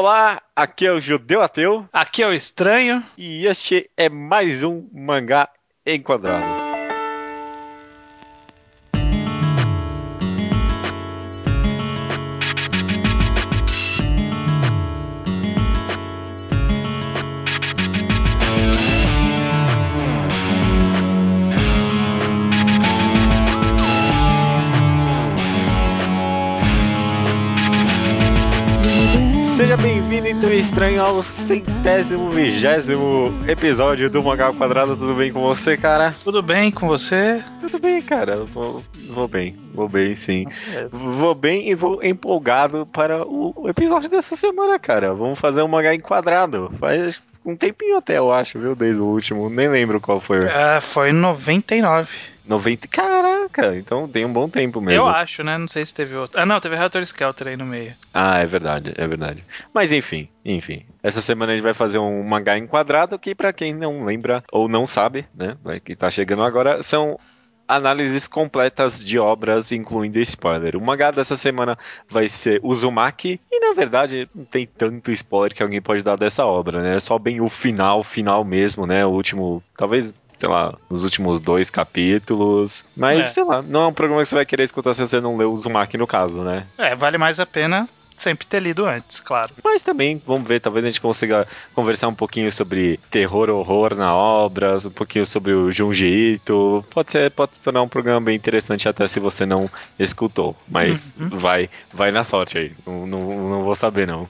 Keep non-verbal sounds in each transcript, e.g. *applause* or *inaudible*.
Olá, aqui é o Judeu Ateu Aqui é o Estranho. e este é mais um Mangá Enquadrado. Ao centésimo vigésimo episódio do Mangá Quadrado. Tudo bem com você, cara? Tudo bem com você? Tudo bem, cara. Vou, vou bem, vou bem, sim. Vou bem e vou empolgado para o episódio dessa semana, cara. Vamos fazer um mangá enquadrado. Faz um tempinho até, eu acho, viu? Desde o último. Nem lembro qual foi. É, foi em 99. 90. Então tem um bom tempo mesmo. Eu acho, né? Não sei se teve outro. Ah, não, teve Relator Skelter aí no meio. Ah, é verdade, é verdade. Mas enfim, enfim. Essa semana a gente vai fazer um mangá enquadrado que, pra quem não lembra ou não sabe, né, que tá chegando agora, são análises completas de obras, incluindo spoiler. O mangá dessa semana vai ser Uzumaki, e na verdade não tem tanto spoiler que alguém pode dar dessa obra, né? É só bem o final, final mesmo, né? O último, talvez sei lá, nos últimos dois capítulos. Mas, É. sei lá, não é um programa que você vai querer escutar se você não leu o Uzumaki no caso, né? É, vale mais a pena sempre ter lido antes, claro. Mas também, vamos ver, talvez a gente consiga conversar um pouquinho sobre terror, horror na obra, um pouquinho sobre o Junji Ito. Pode ser, pode se tornar um programa bem interessante até se você não escutou. Mas Uhum. vai, vai na sorte aí. Não, não, não vou saber, não.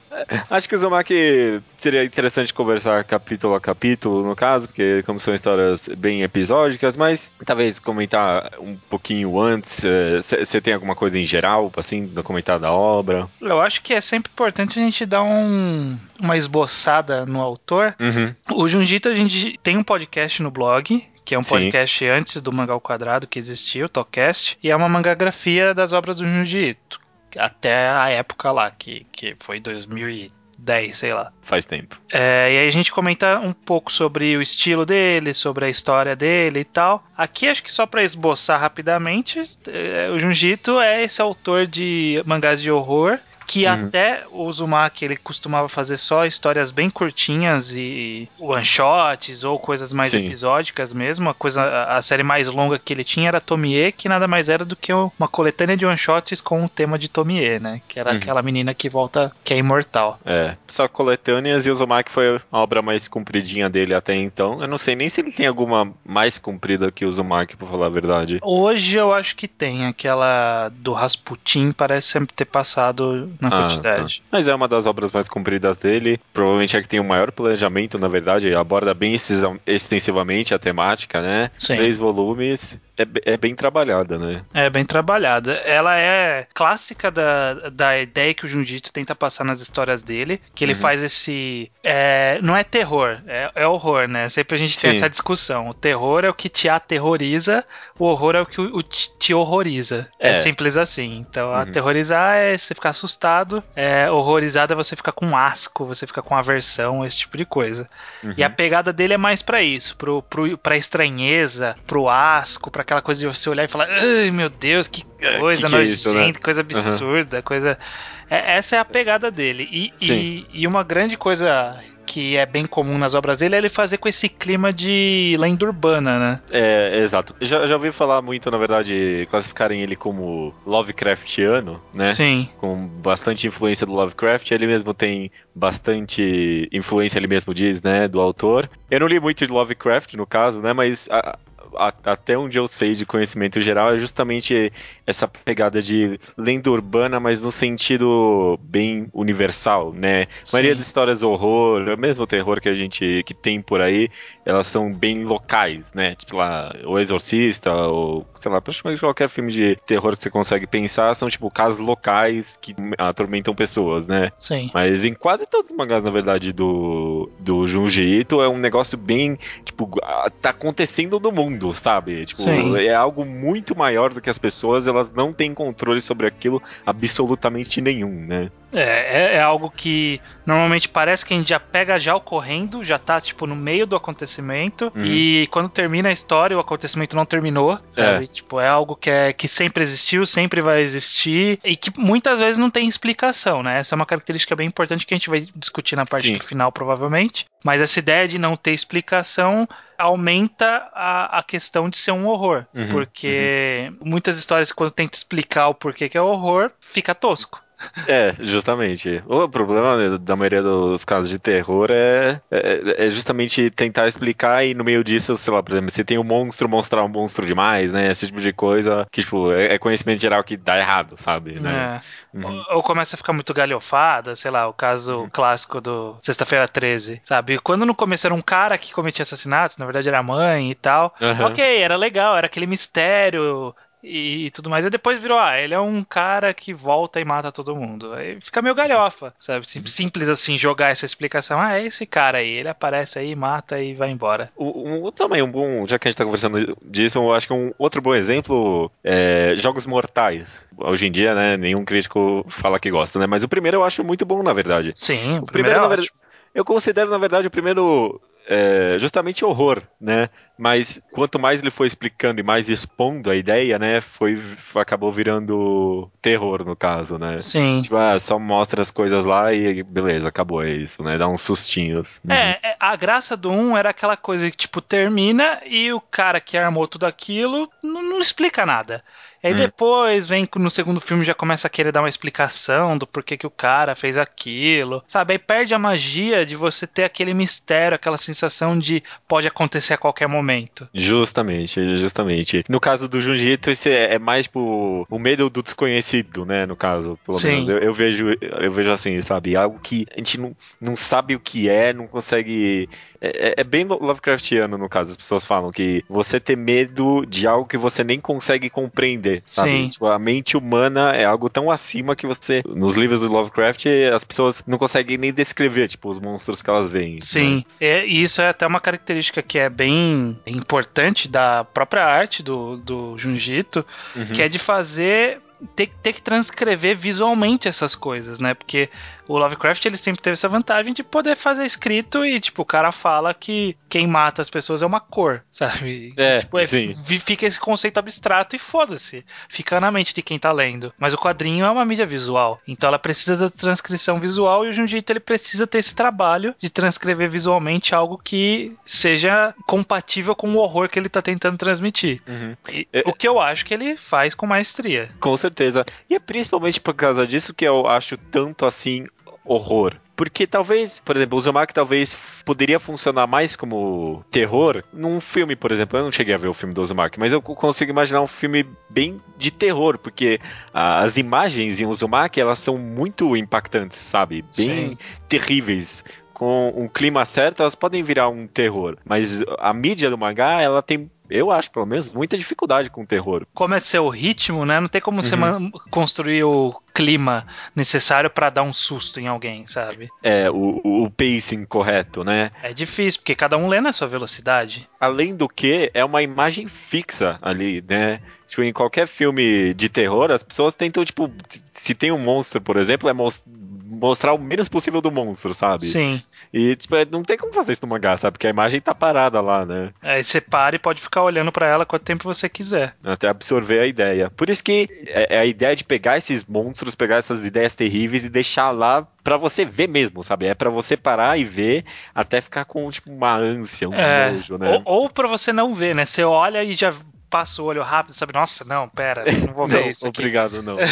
Acho que o Zomaki seria interessante conversar capítulo a capítulo, no caso, porque como são histórias bem episódicas, mas talvez comentar um pouquinho antes. Você tem alguma coisa em geral, assim, no comentário da obra? Eu acho que é sempre importante a gente dar um, uma esboçada no autor. Uhum. O Junjito, a gente tem um podcast no blog, que é um Sim. podcast antes do Mangá ao Quadrado que existia, o Tocast, e é uma mangagrafia das obras do Junji Ito, até a época lá, que, que foi 2010, sei lá. Faz tempo. É, e aí a gente comenta um pouco sobre o estilo dele, sobre a história dele e tal. Aqui acho que só pra esboçar rapidamente, é, o Junjito é esse autor de mangás de horror que Uhum. até o Uzumaki ele costumava fazer só histórias bem curtinhas e one shots ou coisas mais Sim. episódicas mesmo. A coisa a, série mais longa que ele tinha era Tomie, que nada mais era do que uma coletânea de one shots com o tema de Tomie, né? Que era Uhum. aquela menina que volta que é imortal. É, só coletâneas e o Uzumaki foi a obra mais compridinha dele até então. Eu não sei nem se ele tem alguma mais comprida que o Uzumaki, pra falar a verdade. Hoje eu acho que tem. Aquela do Rasputin parece sempre ter passado na Ah, quantidade. tá. Mas é uma das obras mais compridas dele. Provavelmente é que tem o maior planejamento, na verdade. Aborda bem extensivamente a temática, né? Sim. Três volumes. É, é bem trabalhada, né? É bem trabalhada. Ela é clássica da, da ideia que o Junjito tenta passar nas histórias dele, que ele Uhum. faz esse. é, não é terror, é, é horror, né? Sempre a gente tem Sim. essa discussão. O terror é o que te aterroriza, o horror é o que o, o te, horroriza. É. É. simples assim. Então, Uhum. aterrorizar é você ficar assustado, é, horrorizado é você ficar com asco, você ficar com aversão, esse tipo de coisa. Uhum. E a pegada dele é mais pra isso, pro, pro, pra estranheza, pro asco, pra aquela coisa de você olhar e falar, ai meu Deus, que É, coisa que que é nojenta, isso, né?" coisa absurda, coisa. É, essa é a pegada dele. E, e, e uma grande coisa que é bem comum nas obras dele é ele fazer com esse clima de lenda urbana, né? É, exato. Já, já ouvi falar muito, na verdade, classificarem ele como Lovecraftiano, né? Sim. com bastante influência do Lovecraft. Ele mesmo tem bastante influência, ele mesmo diz, né, do autor. Eu não li muito de Lovecraft, no caso, né, mas a- a- até onde eu sei de conhecimento geral é justamente essa pegada de lenda urbana, mas no sentido bem universal, né? A maioria Sim. das histórias horror, mesmo o terror que a gente que tem por aí, elas são bem locais, né? Tipo lá, O Exorcista, ou sei lá, praticamente qualquer filme de terror que você consegue pensar são tipo casos locais que atormentam pessoas, né? Sim. Mas em quase todos os mangás, na verdade, do, do Junji Ito, é um negócio bem, tipo, tá acontecendo no mundo, sabe? Tipo, Sim. é algo muito maior do que as pessoas, elas não têm controle sobre aquilo absolutamente nenhum, né? É, é, é, algo que normalmente parece que a gente já pega já ocorrendo, já tá, tipo, no meio do acontecimento. Uhum. E quando termina a história, o acontecimento não terminou. Sabe? É. Tipo, é algo que, é, que sempre existiu, sempre vai existir. E que muitas vezes não tem explicação, né? Essa é uma característica bem importante que a gente vai discutir na parte Sim. final, provavelmente. Mas essa ideia de não ter explicação aumenta a, a questão de ser um horror. Uhum, porque uhum. muitas histórias, quando tenta explicar o porquê que é horror, fica tosco. É, justamente. O problema da maioria dos casos de terror é, é, é, justamente tentar explicar e no meio disso, sei lá, por exemplo, se tem um monstro mostrar um monstro demais, né? Esse tipo de coisa que, tipo, é, é conhecimento geral que dá errado, sabe? Né? É. Uhum. Ou, ou, começa a ficar muito galhofada, sei lá, o caso uhum. clássico do Sexta-feira 13, sabe? Quando no começo era um cara que cometia assassinatos, na verdade era a mãe e tal. Uhum. Ok, era legal, era aquele mistério e, tudo mais. E depois virou, ah, ele é um cara que volta e mata todo mundo. Aí fica meio galhofa, sabe? Simples assim, jogar essa explicação. Ah, é esse cara aí, ele aparece aí, mata e vai embora. Um, um, também, um bom, já que a gente tá conversando disso, eu acho que um outro bom exemplo é Jogos Mortais. Hoje em dia, né, nenhum crítico fala que gosta, né? Mas o primeiro eu acho muito bom, na verdade. Sim, o, o primeiro, primeiro é na verdade. Eu considero, na verdade, o primeiro é, justamente horror, né? Mas quanto mais ele foi explicando e mais expondo a ideia, né? Foi, acabou virando terror, no caso, né? Sim. Tipo, ah, só mostra as coisas lá e beleza, acabou, é isso, né? Dá uns sustinhos. Uhum. É, é a graça do 1 um era aquela coisa que, tipo, termina e o cara que armou tudo aquilo não, não explica nada. Aí hum. depois vem no segundo filme já começa a querer dar uma explicação do porquê que o cara fez aquilo. Sabe? Aí perde a magia de você ter aquele mistério, aquela sensação de pode acontecer a qualquer momento. Justamente, justamente. No caso do Junji Ito, isso é, é mais tipo o medo do desconhecido, né? No caso, pelo Sim. menos. Eu, eu, vejo, eu vejo assim, sabe? Algo que a gente não, não sabe o que é, não consegue é, é, é, bem Lovecraftiano, no caso. As pessoas falam que você ter medo de algo que você nem consegue compreender, sabe? Tipo, a mente humana é algo tão acima que você. Nos livros do Lovecraft, as pessoas não conseguem nem descrever, tipo, os monstros que elas veem. Sim. Né? É, e isso é até uma característica que é bem importante da própria arte do, do Junjito, uhum. que é de fazer ter, ter que transcrever visualmente essas coisas, né? Porque o Lovecraft ele sempre teve essa vantagem de poder fazer escrito e, tipo, o cara fala que quem mata as pessoas é uma cor, *laughs* sabe? É, tipo, é, sim. Fica esse conceito abstrato e foda-se. Fica na mente de quem tá lendo. Mas o quadrinho é uma mídia visual. Então ela precisa da transcrição visual e o Junjito ele precisa ter esse trabalho de transcrever visualmente algo que seja compatível com o horror que ele tá tentando transmitir. Uhum. E, é, o que eu acho que ele faz com maestria. Com certeza. E é principalmente por causa disso que eu acho tanto assim horror. Porque talvez, por exemplo, o Uzumaki talvez poderia funcionar mais como terror num filme, por exemplo. Eu não cheguei a ver o filme do Uzumaki, mas eu consigo imaginar um filme bem de terror, porque as imagens em Uzumaki, elas são muito impactantes, sabe? Bem Sim. terríveis com um clima certo, elas podem virar um terror. Mas a mídia do mangá, ela tem eu acho, pelo menos, muita dificuldade com o terror. Como é seu ritmo, né? Não tem como uhum. você construir o clima necessário para dar um susto em alguém, sabe? É, o, o pacing correto, né? É difícil, porque cada um lê na sua velocidade. Além do que, é uma imagem fixa ali, né? Tipo, em qualquer filme de terror, as pessoas tentam, tipo, se tem um monstro, por exemplo, é mostrar o menos possível do monstro, sabe? Sim. E, tipo, é, não tem como fazer isso no mangá, sabe? Porque a imagem tá parada lá, né? Aí você para e pode ficar olhando para ela quanto tempo você quiser. Até absorver a ideia. Por isso que é, é a ideia de pegar esses monstros, pegar essas ideias terríveis e deixar lá para você ver mesmo, sabe? É para você parar e ver até ficar com, tipo, uma ânsia, um é, nojo, né? Ou, ou para você não ver, né? Você olha e já passa o olho rápido, sabe? Nossa, não, pera, não vou *laughs* ver não, isso aqui. Obrigado, não. *laughs*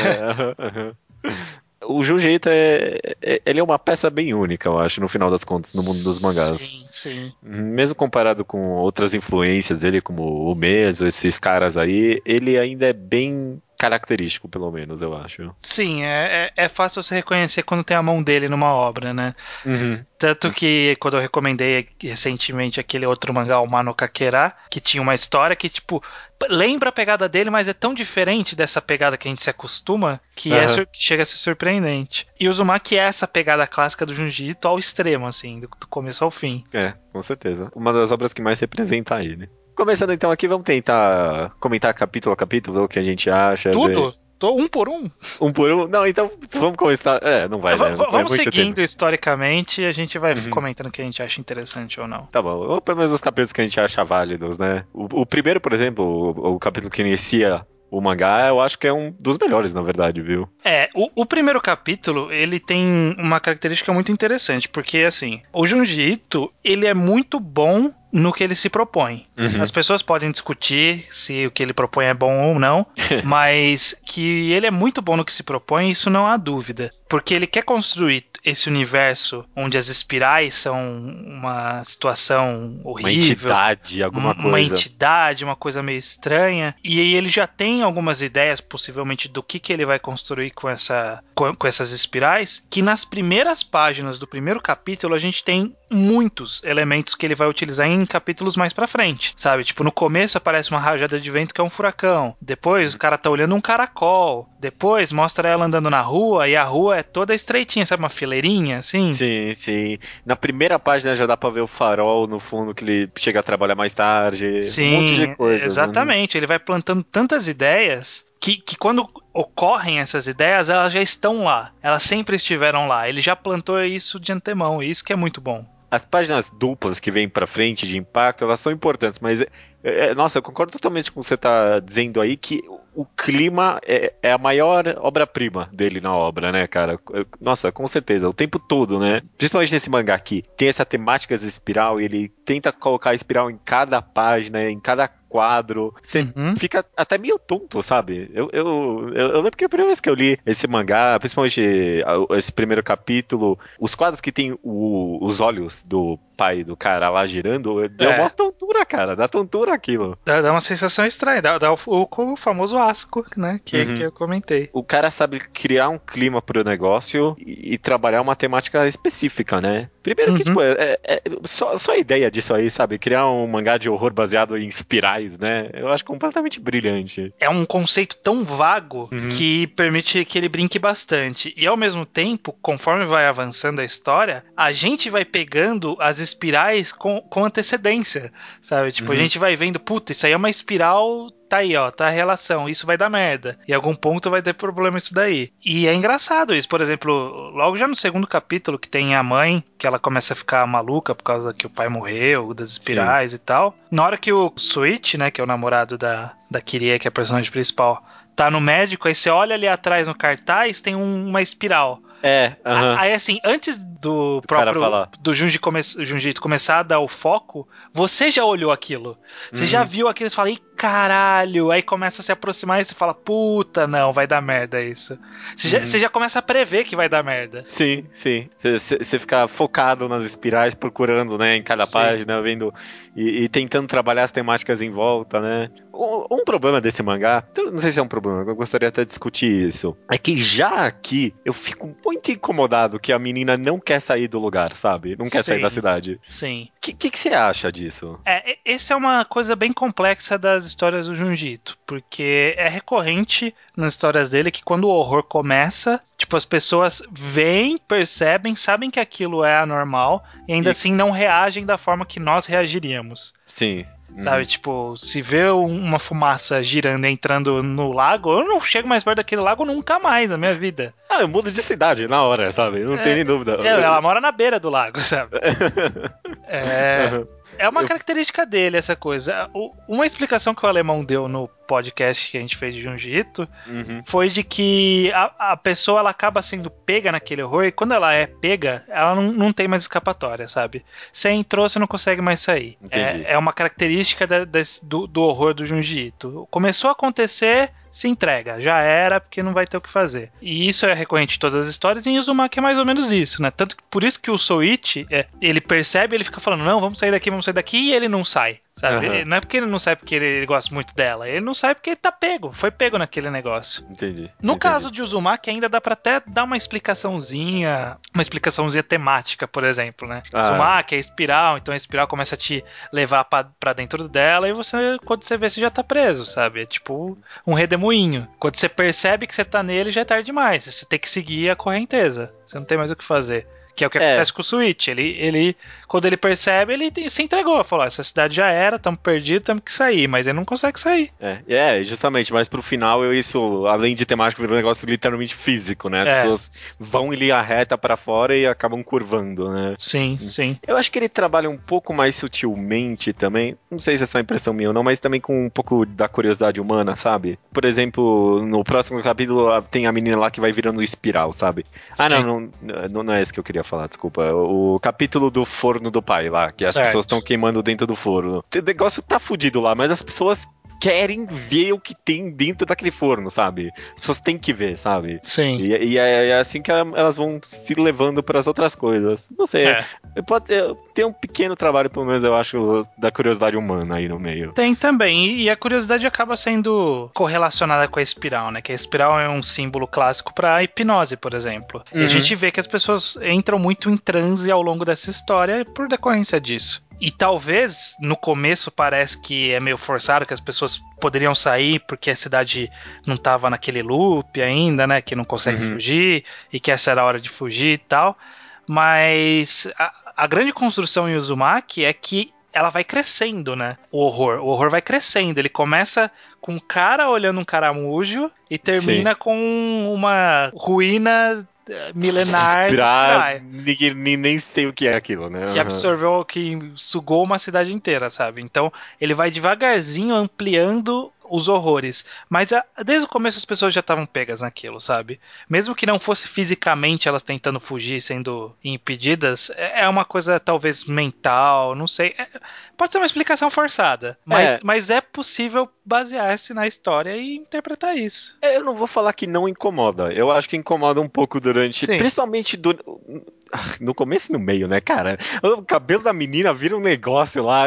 É, o Junji é, é, ele é uma peça bem única, eu acho, no final das contas, no mundo dos mangás. Sim, sim. Mesmo comparado com outras influências dele, como o Meso, esses caras aí, ele ainda é bem característico, pelo menos, eu acho. Sim, é, é, é, fácil você reconhecer quando tem a mão dele numa obra, né? Uhum. Tanto que quando eu recomendei recentemente aquele outro mangá, o Mano Kakera, que tinha uma história que, tipo, lembra a pegada dele, mas é tão diferente dessa pegada que a gente se acostuma que, uhum. é, chega a ser surpreendente. E o Uzumaki é essa pegada clássica do Junji ao extremo, assim, do, do começo ao fim. É, com certeza. Uma das obras que mais representa ele. Começando então aqui, vamos tentar comentar capítulo a capítulo, o que a gente acha. Tudo? Ver... um por um? Um por um? Não, então vamos começar. É, não vai, né? Vamos é seguindo tempo. historicamente e a gente vai uhum. comentando o que a gente acha interessante ou não. Tá bom. Ou pelo menos os capítulos que a gente acha válidos, né? O, o primeiro, por exemplo, o, o capítulo que inicia o mangá, eu acho que é um dos melhores, na verdade, viu? É, o, o, primeiro capítulo, ele tem uma característica muito interessante, porque, assim, o Junji Ito, ele é muito bom no que ele se propõe. Uhum. As pessoas podem discutir se o que ele propõe é bom ou não, *laughs* mas que ele é muito bom no que se propõe, isso não há dúvida. Porque ele quer construir esse universo onde as espirais são uma situação horrível. Uma entidade, alguma coisa. Uma entidade, uma coisa meio estranha. E aí ele já tem algumas ideias, possivelmente, do que, que ele vai construir com, essa, com, com essas espirais, que nas primeiras páginas do primeiro capítulo a gente tem muitos elementos que ele vai utilizar em capítulos mais pra frente, sabe? Tipo, no começo aparece uma rajada de vento que é um furacão. Depois o cara tá olhando um caracol. Depois mostra ela andando na rua e a rua é toda estreitinha, sabe? Uma fileirinha, assim. Sim, sim. Na primeira página já dá pra ver o farol no fundo que ele chega a trabalhar mais tarde. Sim, um monte de coisa. Né? Exatamente. Né? Ele vai plantando tantas ideias que, que, quando ocorrem essas ideias, elas já estão lá. Elas sempre estiveram lá. Ele já plantou isso de antemão, e isso que é muito bom as páginas duplas que vêm para frente de impacto, elas são importantes, mas é, é, nossa, eu concordo totalmente com o que você está dizendo aí que o clima é, é a maior obra-prima dele na obra, né, cara? Nossa, com certeza, o tempo todo, né? Principalmente nesse mangá aqui, tem essa temática de espiral e ele tenta colocar a espiral em cada página, em cada quadro. Você uhum. fica até meio tonto, sabe? Eu, eu, eu, eu, lembro que a primeira vez que eu li esse mangá, principalmente esse primeiro capítulo, os quadros que tem o, os olhos do pai do cara lá girando, deu é. uma tontura, cara. Dá tontura aquilo. Dá, dá uma sensação estranha. Dá, dá o, o, o, famoso asco, né? Que, uhum. que eu comentei. O cara sabe criar um clima pro negócio e, e trabalhar uma temática específica, né? Primeiro que, uhum. tipo, é, é, só, só a ideia disso aí, sabe? Criar um mangá de horror baseado em espirais, né? Eu acho completamente brilhante. É um conceito tão vago uhum. que permite que ele brinque bastante. E ao mesmo tempo, conforme vai avançando a história, a gente vai pegando as espirais com, com antecedência, sabe? Tipo, uhum. a gente vai vendo, puta, isso aí é uma espiral tá aí, ó, tá a relação, isso vai dar merda. Em algum ponto vai ter problema isso daí. E é engraçado isso, por exemplo, logo já no segundo capítulo que tem a mãe, que ela começa a ficar maluca por causa que o pai morreu, das espirais Sim. e tal. Na hora que o Switch, né, que é o namorado da, da Kirie, que é a personagem principal, tá no médico, aí você olha ali atrás no cartaz, tem um, uma espiral. É, uh -huh. Aí assim, antes do, do próprio do Junji, come, Junji começar a dar o foco, você já olhou aquilo. Você uhum. já viu aquilo e fala, caralho. Aí começa a se aproximar e você fala, puta, não, vai dar merda isso. Você, uhum. já, você já começa a prever que vai dar merda. Sim, sim. Você, fica focado nas espirais, procurando, né, em cada sim. página, vendo e, e, tentando trabalhar as temáticas em volta, né? Um, um problema desse mangá, não sei se é um problema, eu gostaria até de discutir isso, é que já aqui eu fico muito incomodado que a menina não quer sair do lugar, sabe? Não quer Sim. sair da cidade. Sim. O que, que, que, você acha disso? É, essa é uma coisa bem complexa das histórias do Junjito, porque é recorrente nas histórias dele que quando o horror começa, tipo, as pessoas veem, percebem, sabem que aquilo é anormal e ainda e... assim não reagem da forma que nós reagiríamos. Sim. Sabe, uhum. tipo, se vê uma fumaça girando e entrando no lago, eu não chego mais perto daquele lago nunca mais na minha vida. Ah, eu mudo de cidade na hora, sabe? Não é, tem nem dúvida. É, ela mora na beira do lago, sabe? *laughs* é. Uhum. É uma característica dele essa coisa. Uma explicação que o alemão deu no podcast que a gente fez de Junji uhum. foi de que a, a, pessoa ela acaba sendo pega naquele horror e quando ela é pega, ela não, não tem mais escapatória, sabe? Você entrou, você não consegue mais sair. É, é, uma característica da, do, do horror do Junji Começou a acontecer, se entrega, já era, porque não vai ter o que fazer. E isso é recorrente em todas as histórias, e em Uzumaki é mais ou menos isso, né? Tanto que por isso que o Soichi, é, ele percebe, ele fica falando, não, vamos sair daqui, vamos sair daqui, e ele não sai. Sabe? Uhum. Ele, não é porque ele não sai porque ele, gosta muito dela, ele não sai porque ele tá pego, foi pego naquele negócio. Entendi. No entendi. caso de Uzumaki, ainda dá pra até dar uma explicaçãozinha, uma explicaçãozinha temática, por exemplo, né? Ah. Uzumaki é espiral, então a espiral começa a te levar para dentro dela e você, quando você vê, você já tá preso, sabe? É tipo um redemoinho. Quando você percebe que você tá nele, já é tarde demais. Você tem que seguir a correnteza. Você não tem mais o que fazer Que é o que é. acontece com o Switch. Ele, ele, quando ele percebe, ele se entregou. Falou: essa cidade já era, estamos perdidos, temos que sair. Mas ele não consegue sair. É, é, justamente. Mas pro final, eu, isso, além de temático, virou um negócio literalmente físico, né? As é. pessoas vão em linha reta para fora e acabam curvando, né? Sim, sim. Eu acho que ele trabalha um pouco mais sutilmente também. Não sei se é só impressão minha ou não, mas também com um pouco da curiosidade humana, sabe? Por exemplo, no próximo capítulo tem a menina lá que vai virando espiral, sabe? Ah, não, não, não, não é esse que eu queria falar, desculpa. O capítulo do forno do pai lá, que certo. as pessoas estão queimando dentro do forno. O negócio tá fudido lá, mas as pessoas querem ver o que tem dentro daquele forno, sabe? As pessoas têm que ver, sabe? Sim. E, e é, é, assim que elas vão se levando para as outras coisas. Não sei. É. Pode ter um pequeno trabalho, pelo menos, eu acho, da curiosidade humana aí no meio. Tem também. E a curiosidade acaba sendo correlacionada com a espiral, né? Que a espiral é um símbolo clássico para hipnose, por exemplo. Uhum. E a uhum. gente vê que as pessoas entram muito em transe ao longo dessa história por decorrência disso. E talvez no começo parece que é meio forçado, que as pessoas poderiam sair porque a cidade não estava naquele loop ainda, né? Que não consegue uhum. fugir e que essa era a hora de fugir e tal. Mas a, a grande construção em Uzumaki é que ela vai crescendo, né? O horror. O horror vai crescendo. Ele começa com um cara olhando um caramujo e termina Sim. com uma ruína milenar pra... Ninguém nem, nem sei o que é aquilo, né? Que absorveu, que sugou uma cidade inteira, sabe? Então ele vai devagarzinho ampliando os horrores. Mas a, desde o começo as pessoas já estavam pegas naquilo, sabe? Mesmo que não fosse fisicamente elas tentando fugir, sendo impedidas, é, é uma coisa talvez mental, não sei. É, pode ser uma explicação forçada, mas é, mas é possível basear-se na história e interpretar isso. É, eu não vou falar que não incomoda. Eu acho que incomoda um pouco durante. Sim. Principalmente do, no começo e no meio, né, cara? O cabelo da menina vira um negócio lá.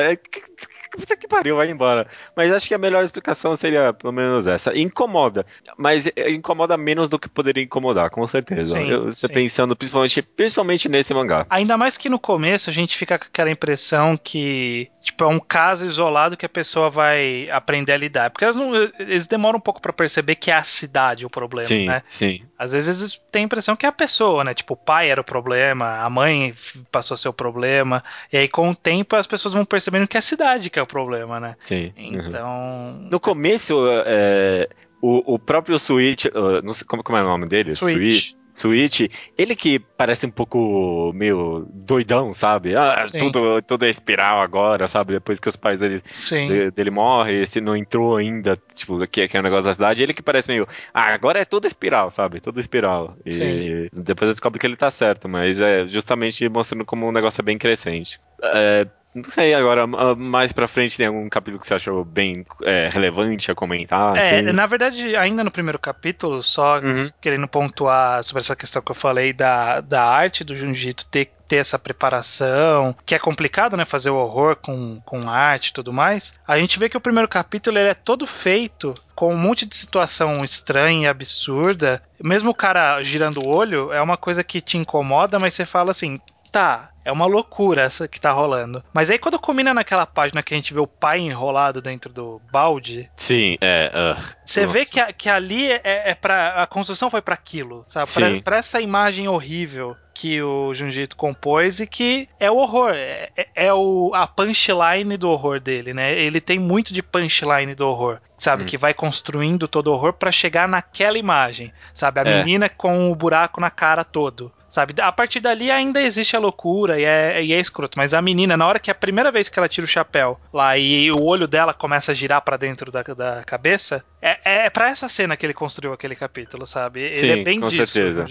Puta que pariu, vai embora. Mas acho que a melhor explicação seria pelo menos essa. Incomoda, mas incomoda menos do que poderia incomodar, com certeza. Sim, eu, sim. pensando principalmente, principalmente nesse mangá. Ainda mais que no começo a gente fica com aquela impressão que tipo, é um caso isolado que a pessoa vai aprender a lidar. Porque eles, não, eles demoram um pouco para perceber que é a cidade o problema, sim, né? Sim. Às vezes têm a impressão que é a pessoa, né? Tipo, o pai era o problema, a mãe passou a ser o problema. E aí, com o tempo, as pessoas vão percebendo que é a cidade que é o problema, né? Sim. Então. Uhum. No começo, é, o, o próprio Switch. Uh, não sei como, como é o nome dele? Switch. Switch Switch, ele que parece um pouco meio doidão, sabe? Ah, tudo, tudo é espiral agora, sabe? Depois que os pais dele, de, dele morrem, esse não entrou ainda, tipo, que, que é o um negócio da cidade, ele que parece meio, ah, agora é tudo espiral, sabe? Tudo espiral. E Sim. depois descobre que ele tá certo, mas é justamente mostrando como o negócio é bem crescente. É, não sei, agora, mais pra frente tem algum capítulo que você achou bem é, relevante a comentar? É, assim? na verdade, ainda no primeiro capítulo, só uhum. querendo pontuar sobre essa questão que eu falei da, da arte do Junjito ter ter essa preparação, que é complicado, né, fazer o horror com, com arte e tudo mais, a gente vê que o primeiro capítulo ele é todo feito com um monte de situação estranha e absurda. Mesmo o cara girando o olho, é uma coisa que te incomoda, mas você fala assim, tá, é uma loucura essa que tá rolando. Mas aí quando combina naquela página que a gente vê o pai enrolado dentro do balde. Sim, é. Uh, você vê que, a, que ali é, é para A construção foi para aquilo, sabe? Pra, pra, essa imagem horrível que o Junjito compôs e que é o horror. É, é, é o, a punchline do horror dele, né? Ele tem muito de punchline do horror sabe? Hum. Que vai construindo todo o horror para chegar naquela imagem, sabe? A é. menina com o buraco na cara todo sabe? A partir dali ainda existe a loucura e é, e é escroto, mas a menina, na hora que é a primeira vez que ela tira o chapéu lá e o olho dela começa a girar para dentro da, da cabeça, é, é para essa cena que ele construiu aquele capítulo, sabe? Sim, ele é bem com disso, certeza.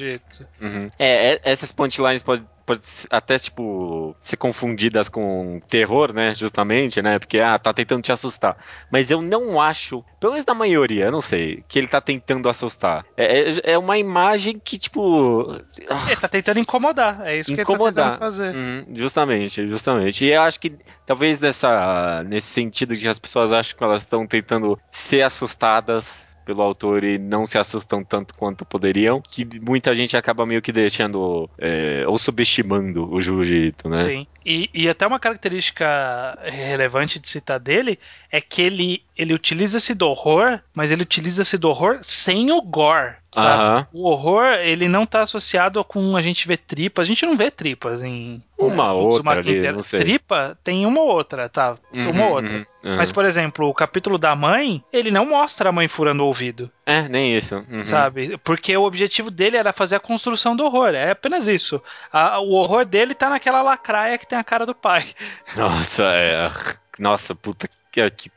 Uhum. É, é, essas punchlines podem pode até, tipo, ser confundidas com terror, né? Justamente, né? Porque, ah, tá tentando te assustar. Mas eu não acho, pelo menos na maioria, eu não sei, que ele tá tentando assustar. É, é, é uma imagem que, tipo. Ah, ele tá tentando incomodar, é isso incomodar. que ele tá tentando fazer. Uhum, justamente, justamente. E eu acho que talvez nessa, nesse sentido que as pessoas acham que elas estão tentando ser assustadas pelo autor e não se assustam tanto quanto poderiam, que muita gente acaba meio que deixando é, ou subestimando o jiu-jitsu, né? Sim. E, e até uma característica relevante de citar dele é que ele, ele utiliza-se do horror, mas ele utiliza-se do horror sem o gore. Sabe? Aham. O horror, ele não tá associado com a gente ver tripas. A gente não vê tripas em. Uma né, outra ali, não sei. Tripa tem uma ou outra, tá? uma ou outra. Uhum, uhum. Mas, por exemplo, o capítulo da mãe, ele não mostra a mãe furando o ouvido, É, nem isso. Uhum. sabe? Porque o objetivo dele era fazer a construção do horror. É apenas isso. A- o horror dele tá naquela lacraia que tem a cara do pai. Nossa, é. Nossa, puta que. Que...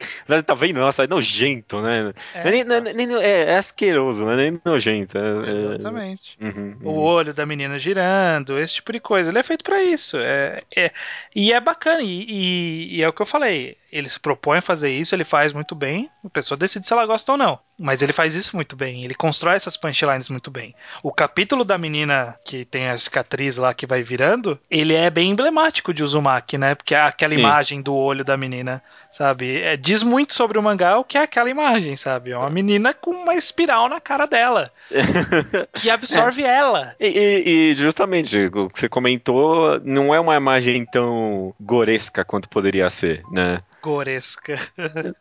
Tá vendo? Nossa, é nojento, né? É, Não nem- não é- nem- é, é asqueroso, não é nem nojento. É, é- Exatamente. Uhum, O uhum. olho da menina girando, esse tipo de coisa. Ele é feito pra isso. É, é- e é bacana. E, e- e é o que eu falei. Ele se propõe a fazer isso, ele faz muito bem. A pessoa decide se ela gosta ou não. Mas ele faz isso muito bem. Ele constrói essas punchlines muito bem. O capítulo da menina que tem a cicatriz lá que vai virando, ele é bem emblemático de Uzumaki, né? Porque é aquela Sim. imagem do olho da menina, sabe? É, diz muito sobre o mangá o que é aquela imagem, sabe? É uma menina com uma espiral na cara dela. *laughs* que absorve ela. E, e- e justamente, o que você comentou, não é uma imagem tão goresca quanto poderia ser, né? Goresca. *laughs*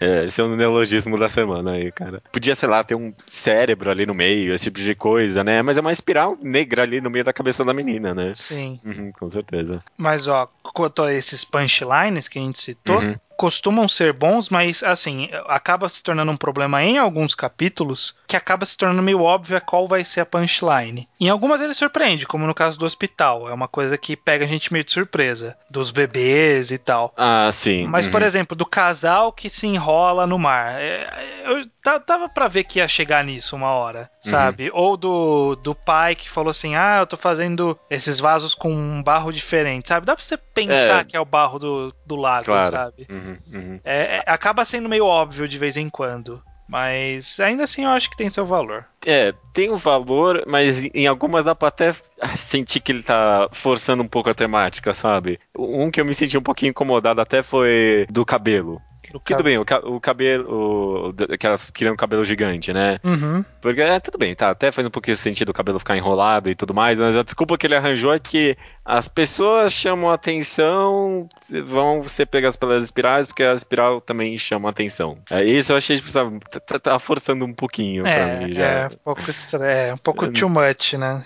É, esse é o neologismo da semana aí, cara. Podia, sei lá, ter um cérebro ali no meio, esse tipo de coisa, né? Mas é uma espiral negra ali no meio da cabeça da menina, né? Sim. Uhum, com certeza. Mas, ó, quanto a esses punchlines que a gente citou, Uhum. Costumam ser bons, mas, assim, acaba se tornando um problema em alguns capítulos que acaba se tornando meio óbvio qual vai ser a punchline. Em algumas ele surpreende, como no caso do hospital. É uma coisa que pega a gente meio de surpresa. Dos bebês e tal. Ah, sim. Mas, por uhum. exemplo, do casal que se enrola no mar. É, Eu ta- tava pra ver que ia chegar nisso uma hora, sabe? Ou do, do pai que falou assim: Ah, eu tô fazendo esses vasos com um barro diferente, sabe? Dá pra você pensar É. que é o barro do, do lago, Claro. sabe? Uhum, uhum. É, é- acaba sendo meio óbvio de vez em quando. Mas ainda assim eu acho que tem seu valor. É, tem um valor, mas em algumas dá pra até sentir que ele tá forçando um pouco a temática, sabe? Um que eu me senti um pouquinho incomodado até foi do cabelo. Tudo ca- bem, o, ca- o cabelo. o- que elas queriam um cabelo gigante, né? Uhum. Porque, é, tudo bem, tá, até faz um pouquinho de sentido o cabelo ficar enrolado e tudo mais, mas a desculpa que ele arranjou é que as pessoas chamam a atenção, vão ser pegas pelas espirais, porque a espiral também chama a atenção. É, isso eu achei, tipo, sabe, tá, tá- tá forçando um pouquinho pra É, mim já. é um pouco estra... é um pouco *laughs* too much, né?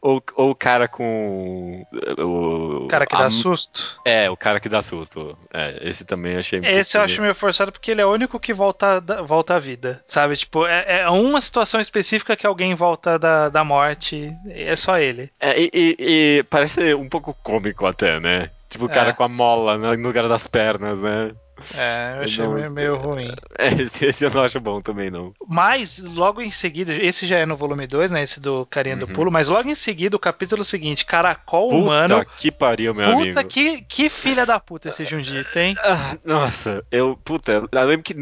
ou, ou o cara com. O, O cara que a- dá susto. É, o cara que dá susto. É, esse também achei Esse eu acho meio forçado porque ele é o único que volta, volta à vida, sabe? Tipo, é, é uma situação específica que alguém volta da, da morte, é só ele. É, e, e- e parece um pouco cômico até, né? Tipo o cara É. com a mola no no lugar das pernas, né? É, eu achei Não- meio, ruim. *laughs* É, esse, eu não acho bom também, não. Mas, logo em seguida, esse já é no volume 2, né? Esse do Carinha do Uhum. Pulo, mas logo em seguida o capítulo seguinte, Caracol Puta Humano. que pariu, meu Puta amigo. que, que filha da puta esse Junjito, hein? Ah, nossa, eu, puta, eu lembro que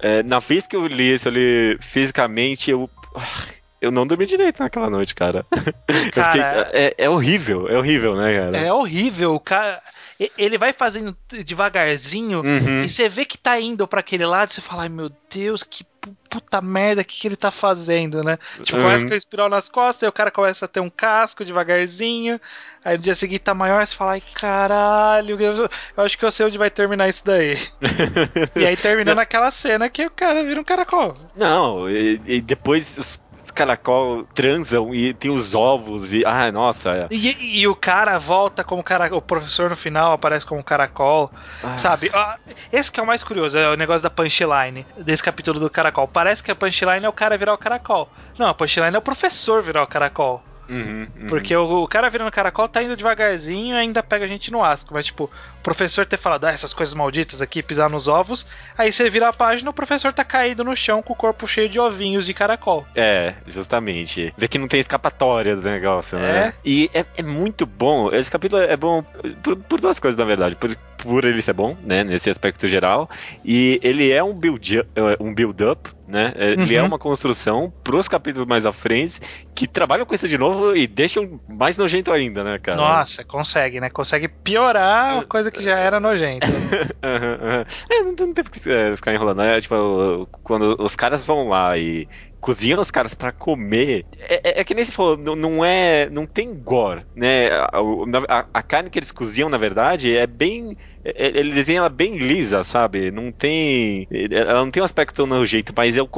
é, na vez que eu li isso ali fisicamente, eu. ah, Eu não dormi direito naquela noite, cara. *laughs* Eu fiquei- Cara, é, é horrível, é horrível, né, cara? É horrível, o cara. Ele vai fazendo devagarzinho Uhum. e você vê que tá indo pra aquele lado você fala, ai meu Deus, que pu- puta merda, o que, que ele tá fazendo, né? Tipo, Uhum. começa com a espiral nas costas, aí o cara começa a ter um casco devagarzinho, aí no dia seguinte tá maior, você fala, ai caralho, eu, acho que eu sei onde vai terminar isso daí. *laughs* e aí termina naquela cena que o cara vira um caracol. Não, e, e depois os caracol transam e tem os ovos e. Ah, nossa. é. E, e o cara volta como cara, o professor no final aparece como caracol. Ah, Sabe? Ah, Esse que é o mais curioso, é o negócio da punchline desse capítulo do caracol. Parece que a punchline é o cara virar o caracol. Não, a punchline é o professor virar o caracol. Uhum, uhum. Porque o, o cara virando caracol tá indo devagarzinho e ainda pega a gente no asco. Mas, tipo, o professor ter falado, ah, essas coisas malditas aqui, pisar nos ovos. Aí você vira a página, o professor tá caído no chão com o corpo cheio de ovinhos de caracol. É, justamente. Vê que não tem escapatória do negócio, né? É. E é, é muito bom. Esse capítulo é bom por, por duas coisas, na verdade. Por, por ele ser bom, né? Nesse aspecto geral. E ele é um build-up um build up né? Ele é uma construção pros capítulos mais à frente que trabalham com isso de novo e deixam mais nojento ainda, né, cara? Nossa, consegue, né? Consegue piorar uma coisa que já era nojenta. *laughs* É, não, não tem por que é, ficar enrolando. É, tipo, quando os caras vão lá e cozinham os caras para comer. É, é, é, que nem se falou, não, não, é. Não tem gore, né? A, a, a, carne que eles cozinham, na verdade, é bem. É, ele desenha ela bem lisa, sabe? Não tem. Ela não tem um aspecto nojento, mas é o.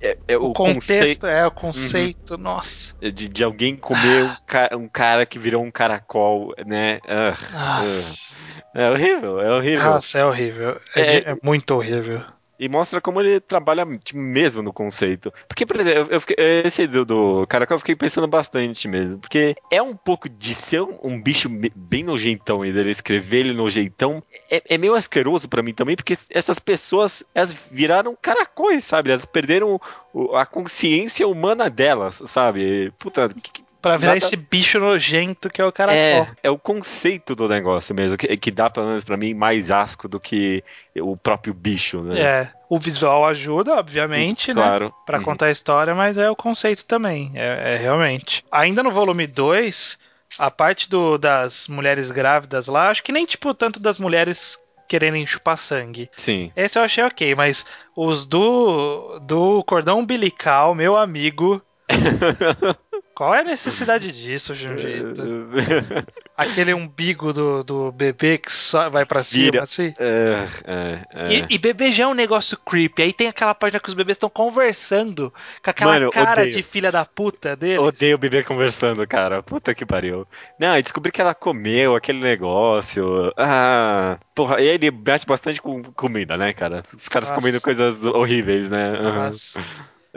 É, é o, o, contexto, conceito, é o conceito, uhum. nossa. De, de alguém comer um, ca, um, cara que virou um caracol, né? Uh, nossa. Uh. É horrível, é horrível. Nossa, é horrível. É, é, é muito horrível. E mostra como ele trabalha tipo, mesmo no conceito. Porque, por exemplo, eu fiquei, esse do, do Caracol eu fiquei pensando bastante mesmo. Porque é um pouco de ser um, um bicho bem nojentão e dele escrever ele nojeitão. É, é meio asqueroso para mim também, porque essas pessoas elas viraram caracóis, sabe? Elas perderam a consciência humana delas, sabe? Puta, que, Pra virar Nada... esse bicho nojento que é o caracol. É, é o conceito do negócio mesmo, que, que dá, pelo menos pra mim, mais asco do que o próprio bicho, né? É. O visual ajuda, obviamente, claro. né? Pra uhum. contar a história, mas é o conceito também. É, é realmente. Ainda no volume 2, a parte do, das mulheres grávidas lá, acho que nem, tipo, tanto das mulheres querendo chupar sangue. Sim. Esse eu achei ok, mas os do, do cordão umbilical, meu amigo. *laughs* Qual é a necessidade *laughs* disso, Junjito? *laughs* Aquele umbigo do, do bebê que só vai para cima, assim. É, é, é. E, e, bebê já é um negócio creepy. Aí tem aquela página que os bebês estão conversando com aquela Mano, cara odeio. de filha da puta deles. Odeio o bebê conversando, cara. Puta que pariu. Não, e descobri que ela comeu aquele negócio. Ah, porra, e ele mexe bastante com comida, né, cara? Os caras Nossa. comendo coisas horríveis, né? Nossa.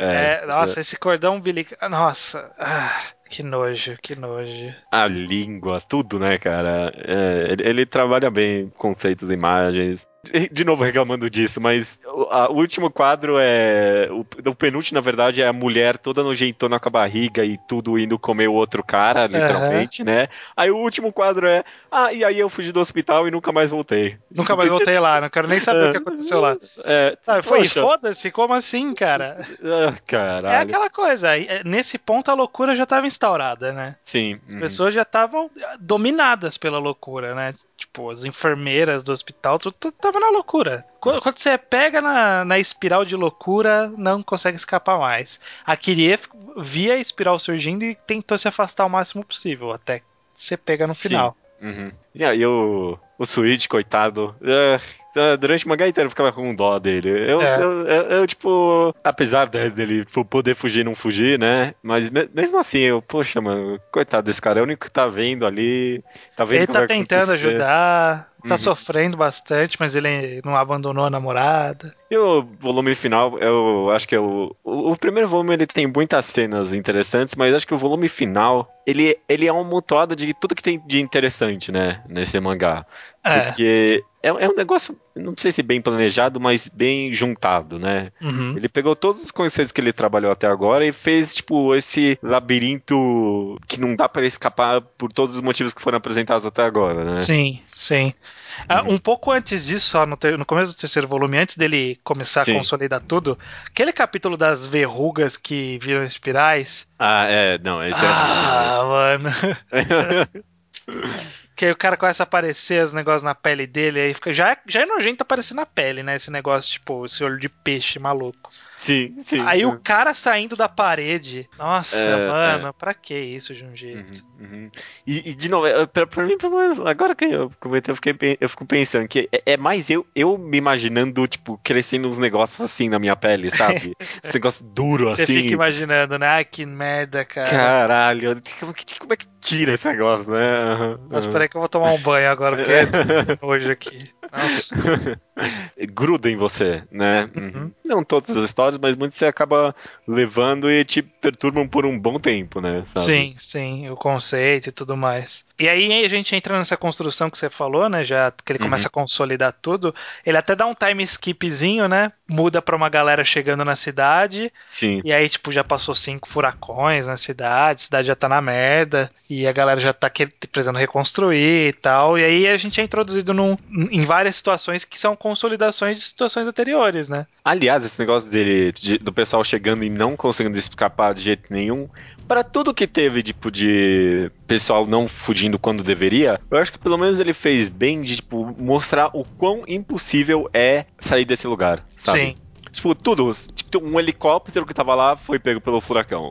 É, é, nossa, é. esse cordão umbilical. Nossa. Ah, que nojo, que nojo. A língua, tudo, né, cara? É, ele, ele, trabalha bem conceitos, imagens *laughs* de novo reclamando disso, mas o, a, o último quadro é. O, o, penúltimo, na verdade, é a mulher toda nojentona com a barriga e tudo indo comer o outro cara, literalmente, uhum. né? Aí o último quadro é. Ah, e aí eu fugi do hospital e nunca mais voltei. Nunca mais voltei lá, não quero nem saber o que aconteceu lá. É, ah, foi, foda-se, como assim, cara? Ah, caralho. É aquela coisa, é, nesse ponto a loucura já estava instaurada, né? Sim. As uhum. pessoas já estavam dominadas pela loucura, né? Tipo, as enfermeiras do hospital, tudo tava na loucura. Quando você pega na, na espiral de loucura, não consegue escapar mais. A Kiriev via a espiral surgindo e tentou se afastar o máximo possível, até você pega no Sim. final. Uhum. E aí o, o Switch, coitado, uh, durante o mangá inteiro eu ficava com dó dele. Eu, é. eu, eu, eu, tipo, apesar dele poder fugir não fugir, né? Mas mesmo assim, eu, poxa, mano, coitado desse cara, é o único que tá vendo ali. Tá vendo ele tá tentando acontecer. ajudar, tá uhum. sofrendo bastante, mas ele não abandonou a namorada. E o volume final, eu acho que é o, o, o, primeiro volume ele tem muitas cenas interessantes, mas acho que o volume final, ele, ele é um mutuado de tudo que tem de interessante, né, nesse mangá. É. Porque é, é um negócio, não sei se bem planejado, mas bem juntado, né? Uhum. Ele pegou todos os conceitos que ele trabalhou até agora e fez, tipo, esse labirinto que não dá para escapar por todos os motivos que foram apresentados até agora, né? Sim, sim. Ah, uhum. um pouco antes disso, ó, no, ter, no, começo do terceiro volume, antes dele começar Sim. a consolidar tudo, aquele capítulo das verrugas que viram espirais. Ah, é, não, esse ah, é. mano. *laughs* *laughs* Que aí o cara começa a aparecer os negócios na pele dele, aí fica. Já, é, já é nojento aparecer na pele, né? Esse negócio, tipo, esse olho de peixe maluco. Sim, sim. Aí o cara saindo da parede. Nossa, é, mano, é. pra que isso de um jeito? Uhum, uhum. E, e, de novo, é, pra, pra mim, pelo menos, agora que eu comentei, eu, fiquei, eu fico pensando que é, é, mais eu, eu me imaginando, tipo, crescendo uns negócios assim na minha pele, sabe? *laughs* Esse negócio duro Você assim. Você fica imaginando, né? Ai, que merda, cara. Caralho, como, como é que tira esse negócio, né? Uhum, Mas peraí que eu vou tomar um banho agora, porque é *laughs* hoje aqui. *laughs* Gruda em você, né? Uhum. Não todas as histórias, mas muitas você acaba levando e te perturbam por um bom tempo, né? Sabe? Sim, sim, o conceito e tudo mais. E aí a gente entra nessa construção que você falou, né? Já que ele uhum. começa uhum. a consolidar tudo. Ele até dá um time skipzinho, né? Muda pra uma galera chegando na cidade. Sim. E aí, tipo, já passou cinco furacões na cidade, a cidade já tá na merda. E a galera já tá precisando reconstruir e tal. E aí a gente é introduzido num, em várias situações que são consolidações de situações anteriores, né? Aliás, esse negócio dele, de, do pessoal chegando e não conseguindo escapar de jeito nenhum, para tudo que teve, tipo, de pessoal não fugindo quando deveria, eu acho que pelo menos ele fez bem de, tipo, mostrar o quão impossível é sair desse lugar, sabe? Sim. Tipo, tudo. Tipo, um helicóptero que tava lá foi pego pelo furacão.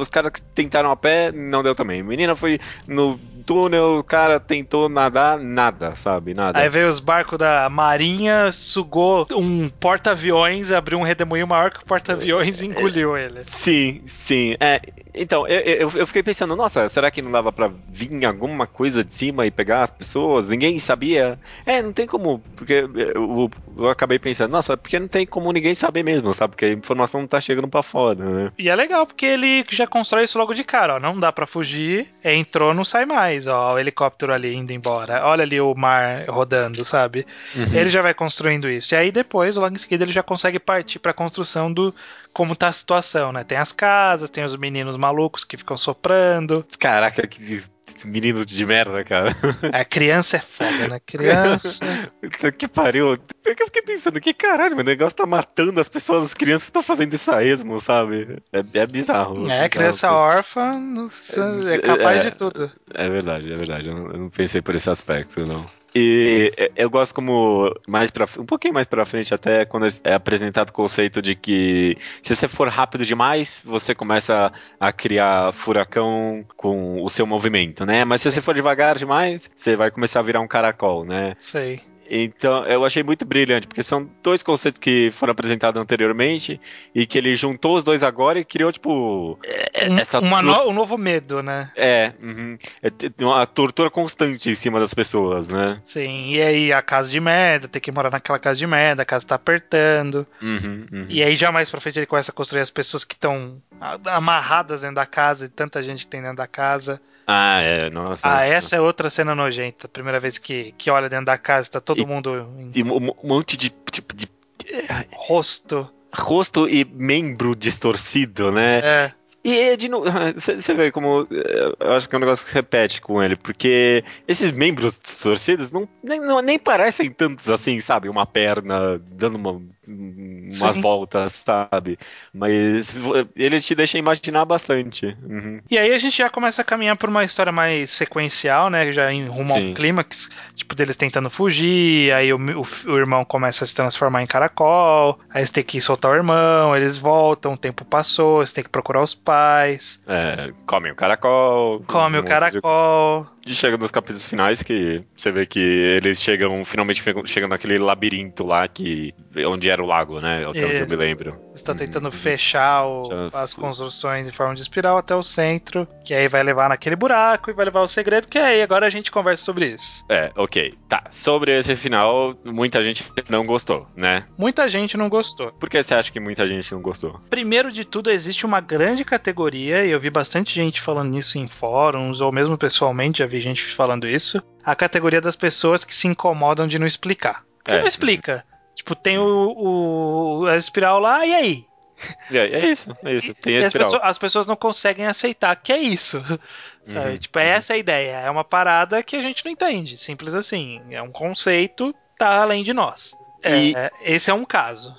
Os caras que tentaram a pé, não deu também. Menina foi no túnel, o cara tentou nadar, nada, sabe? Nada. Aí veio os barcos da Marinha, sugou um porta-aviões, abriu um redemoinho maior que o porta-aviões e engoliu ele. Sim, sim. É, então, eu, eu, eu, fiquei pensando, nossa, será que não dava pra vir alguma coisa de cima e pegar as pessoas? Ninguém sabia. É, não tem como, porque eu, eu acabei pensando, nossa, porque não tem como ninguém saber mesmo, sabe? Porque a informação não tá chegando pra fora, né? E é legal, porque ele já constrói isso logo de cara, ó. Não dá pra fugir, entrou, não sai mais, ó. O helicóptero ali indo embora. Olha ali o mar rodando, sabe? Uhum. Ele já vai construindo isso. E aí depois, logo em seguida, ele já consegue partir pra construção do como tá a situação, né? Tem as casas, tem os meninos malucos que ficam soprando. Caraca, que menino de merda, cara. A criança é foda, né? *laughs* Criança. que pariu. Eu fiquei pensando, que caralho, o negócio tá matando as pessoas, as crianças estão fazendo isso a esmo, sabe? É, é bizarro. É, criança assim. órfã é, capaz é, de tudo. É verdade, é verdade. Eu não, eu não pensei por esse aspecto, não. E eu gosto como mais para um pouquinho mais para frente até quando é apresentado o conceito de que se você for rápido demais, você começa a criar furacão com o seu movimento, né? Mas se você for devagar demais, você vai começar a virar um caracol, né? Sei. Então, eu achei muito brilhante, porque são dois conceitos que foram apresentados anteriormente e que ele juntou os dois agora e criou, tipo. É, essa Uma no, um novo medo, né? É, uhum. é, uma tortura constante em cima das pessoas, né? Sim, e aí a casa de merda, tem que morar naquela casa de merda, a casa tá apertando. Uhum, uhum. E aí já mais pra frente ele começa a construir as pessoas que estão amarradas dentro da casa e tanta gente que tem dentro da casa. Ah, é, nossa. Ah, essa é outra cena nojenta. Primeira vez que, que olha dentro da casa, tá todo e, mundo. E um monte de tipo de. Rosto. Rosto e membro distorcido, né? É. E de novo, você *laughs* vê como eh, eu acho que é um negócio que repete com ele, porque esses membros distorcidos não nem, não, nem parecem tantos assim, sabe? Uma perna dando uma, umas Sim. voltas, sabe? Mas ele te deixa imaginar bastante. Uhum. E aí a gente já começa a caminhar por uma história mais sequencial, né? Já em rumo Sim. ao clímax, tipo, deles tentando fugir, aí o, o, o, irmão começa a se transformar em caracol, aí eles têm que soltar o irmão, eles voltam, o tempo passou, eles têm que procurar os pais. É, come o caracol. Come o caracol. E chega nos capítulos finais que você vê que eles chegam, finalmente chegam naquele labirinto lá que onde era o lago, né? Até onde eu me lembro. Estão tentando hum, fechar o, as construções em forma de espiral até o centro, que aí vai levar naquele buraco e vai levar o segredo, que aí agora a gente conversa sobre isso. É, ok. Tá. Sobre esse final, muita gente não gostou, né? Muita gente não gostou. Por que você acha que muita gente não gostou? Primeiro de tudo, existe uma grande categoria, e eu vi bastante gente falando nisso em fóruns, ou mesmo pessoalmente, já vi gente falando isso. A categoria das pessoas que se incomodam de não explicar. Porque é. não explica. Tipo, tem o, o, a espiral lá, e aí? É, é isso, é isso. Tem a espiral. As pessoas, as pessoas, não conseguem aceitar que é isso. *laughs* Sabe? Uhum, tipo, é uhum. essa a ideia. É uma parada que a gente não entende. Simples assim. É um conceito, tá além de nós. E... É, esse é um caso.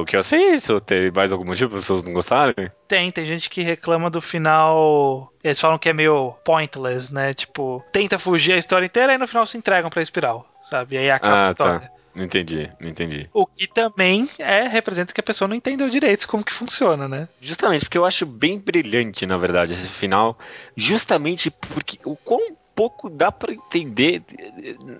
O que eu sei é isso. Tem mais algum motivo para as pessoas não gostarem? Tem, tem gente que reclama do final. Eles falam que é meio pointless, né? Tipo, tenta fugir a história inteira e no final se entregam pra espiral, sabe? E aí acaba ah, a história. Tá. Não entendi, não entendi. O que também é representa que a pessoa não entendeu direito como que funciona, né? Justamente, porque eu acho bem brilhante, na verdade, esse final. Justamente porque o quão pouco dá para entender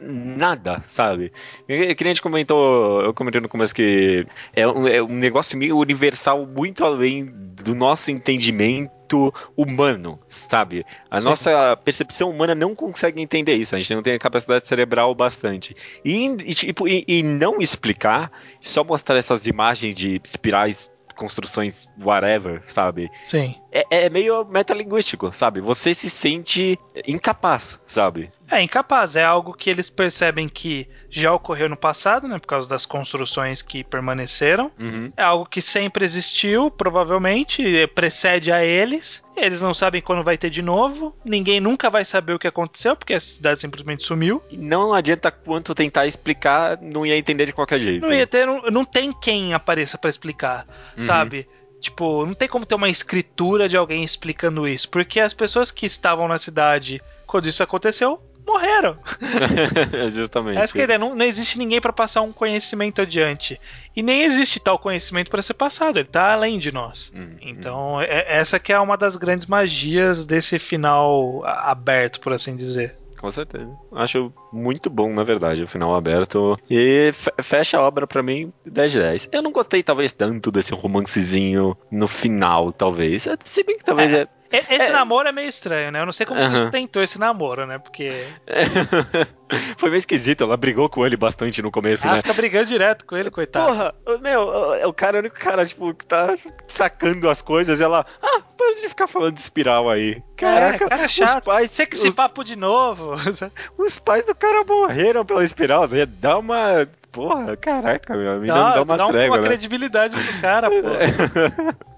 nada, sabe? Que, que a gente comentou, eu comentei no começo que é um, é um negócio meio universal, muito além do nosso entendimento humano, sabe? A Sim. nossa percepção humana não consegue entender isso. A gente não tem a capacidade cerebral bastante. E, e, tipo, e, e não explicar, só mostrar essas imagens de espirais construções whatever, sabe? Sim. É, é meio metalinguístico, sabe? Você se sente incapaz, sabe? É incapaz, é algo que eles percebem que já ocorreu no passado, né, por causa das construções que permaneceram. Uhum. É algo que sempre existiu, provavelmente, precede a eles. Eles não sabem quando vai ter de novo. Ninguém nunca vai saber o que aconteceu, porque a cidade simplesmente sumiu. E não adianta quanto tentar explicar, não ia entender de qualquer jeito. Não ia ter, não, não tem quem apareça para explicar, Uhum. sabe? Tipo, não tem como ter uma escritura de alguém explicando isso, porque as pessoas que estavam na cidade quando isso aconteceu morreram. *laughs* Justamente. Essa que é a ideia, não, não existe ninguém para passar um conhecimento adiante. E nem existe tal conhecimento para ser passado, ele tá além de nós. Hum, Então, é- essa que é uma das grandes magias desse final aberto, por assim dizer. Com certeza. Acho muito bom, na verdade, o final aberto. E fe- fecha a obra pra mim 10 de 10. Eu não gostei, talvez, tanto desse romancezinho no final, talvez. Se bem que talvez é. E- Esse É. namoro é meio estranho, né? Eu não sei como Aham. sustentou esse namoro, né? Porque *laughs* Foi meio esquisito. Ela brigou com ele bastante no começo, ela né? fica brigando direto com ele, coitado. Porra, meu, o- o cara é o único cara, tipo, que tá sacando as coisas e ela. Ah, para de ficar falando de espiral aí. Caraca, é, cara os chato. pais. Você que esse os, papo de novo. *laughs* os pais do cara morreram pela espiral. né? Dá uma. Porra, caraca, meu amigo. Dá, Dá, uma dá trégua, uma né? credibilidade pro cara, *laughs* pô.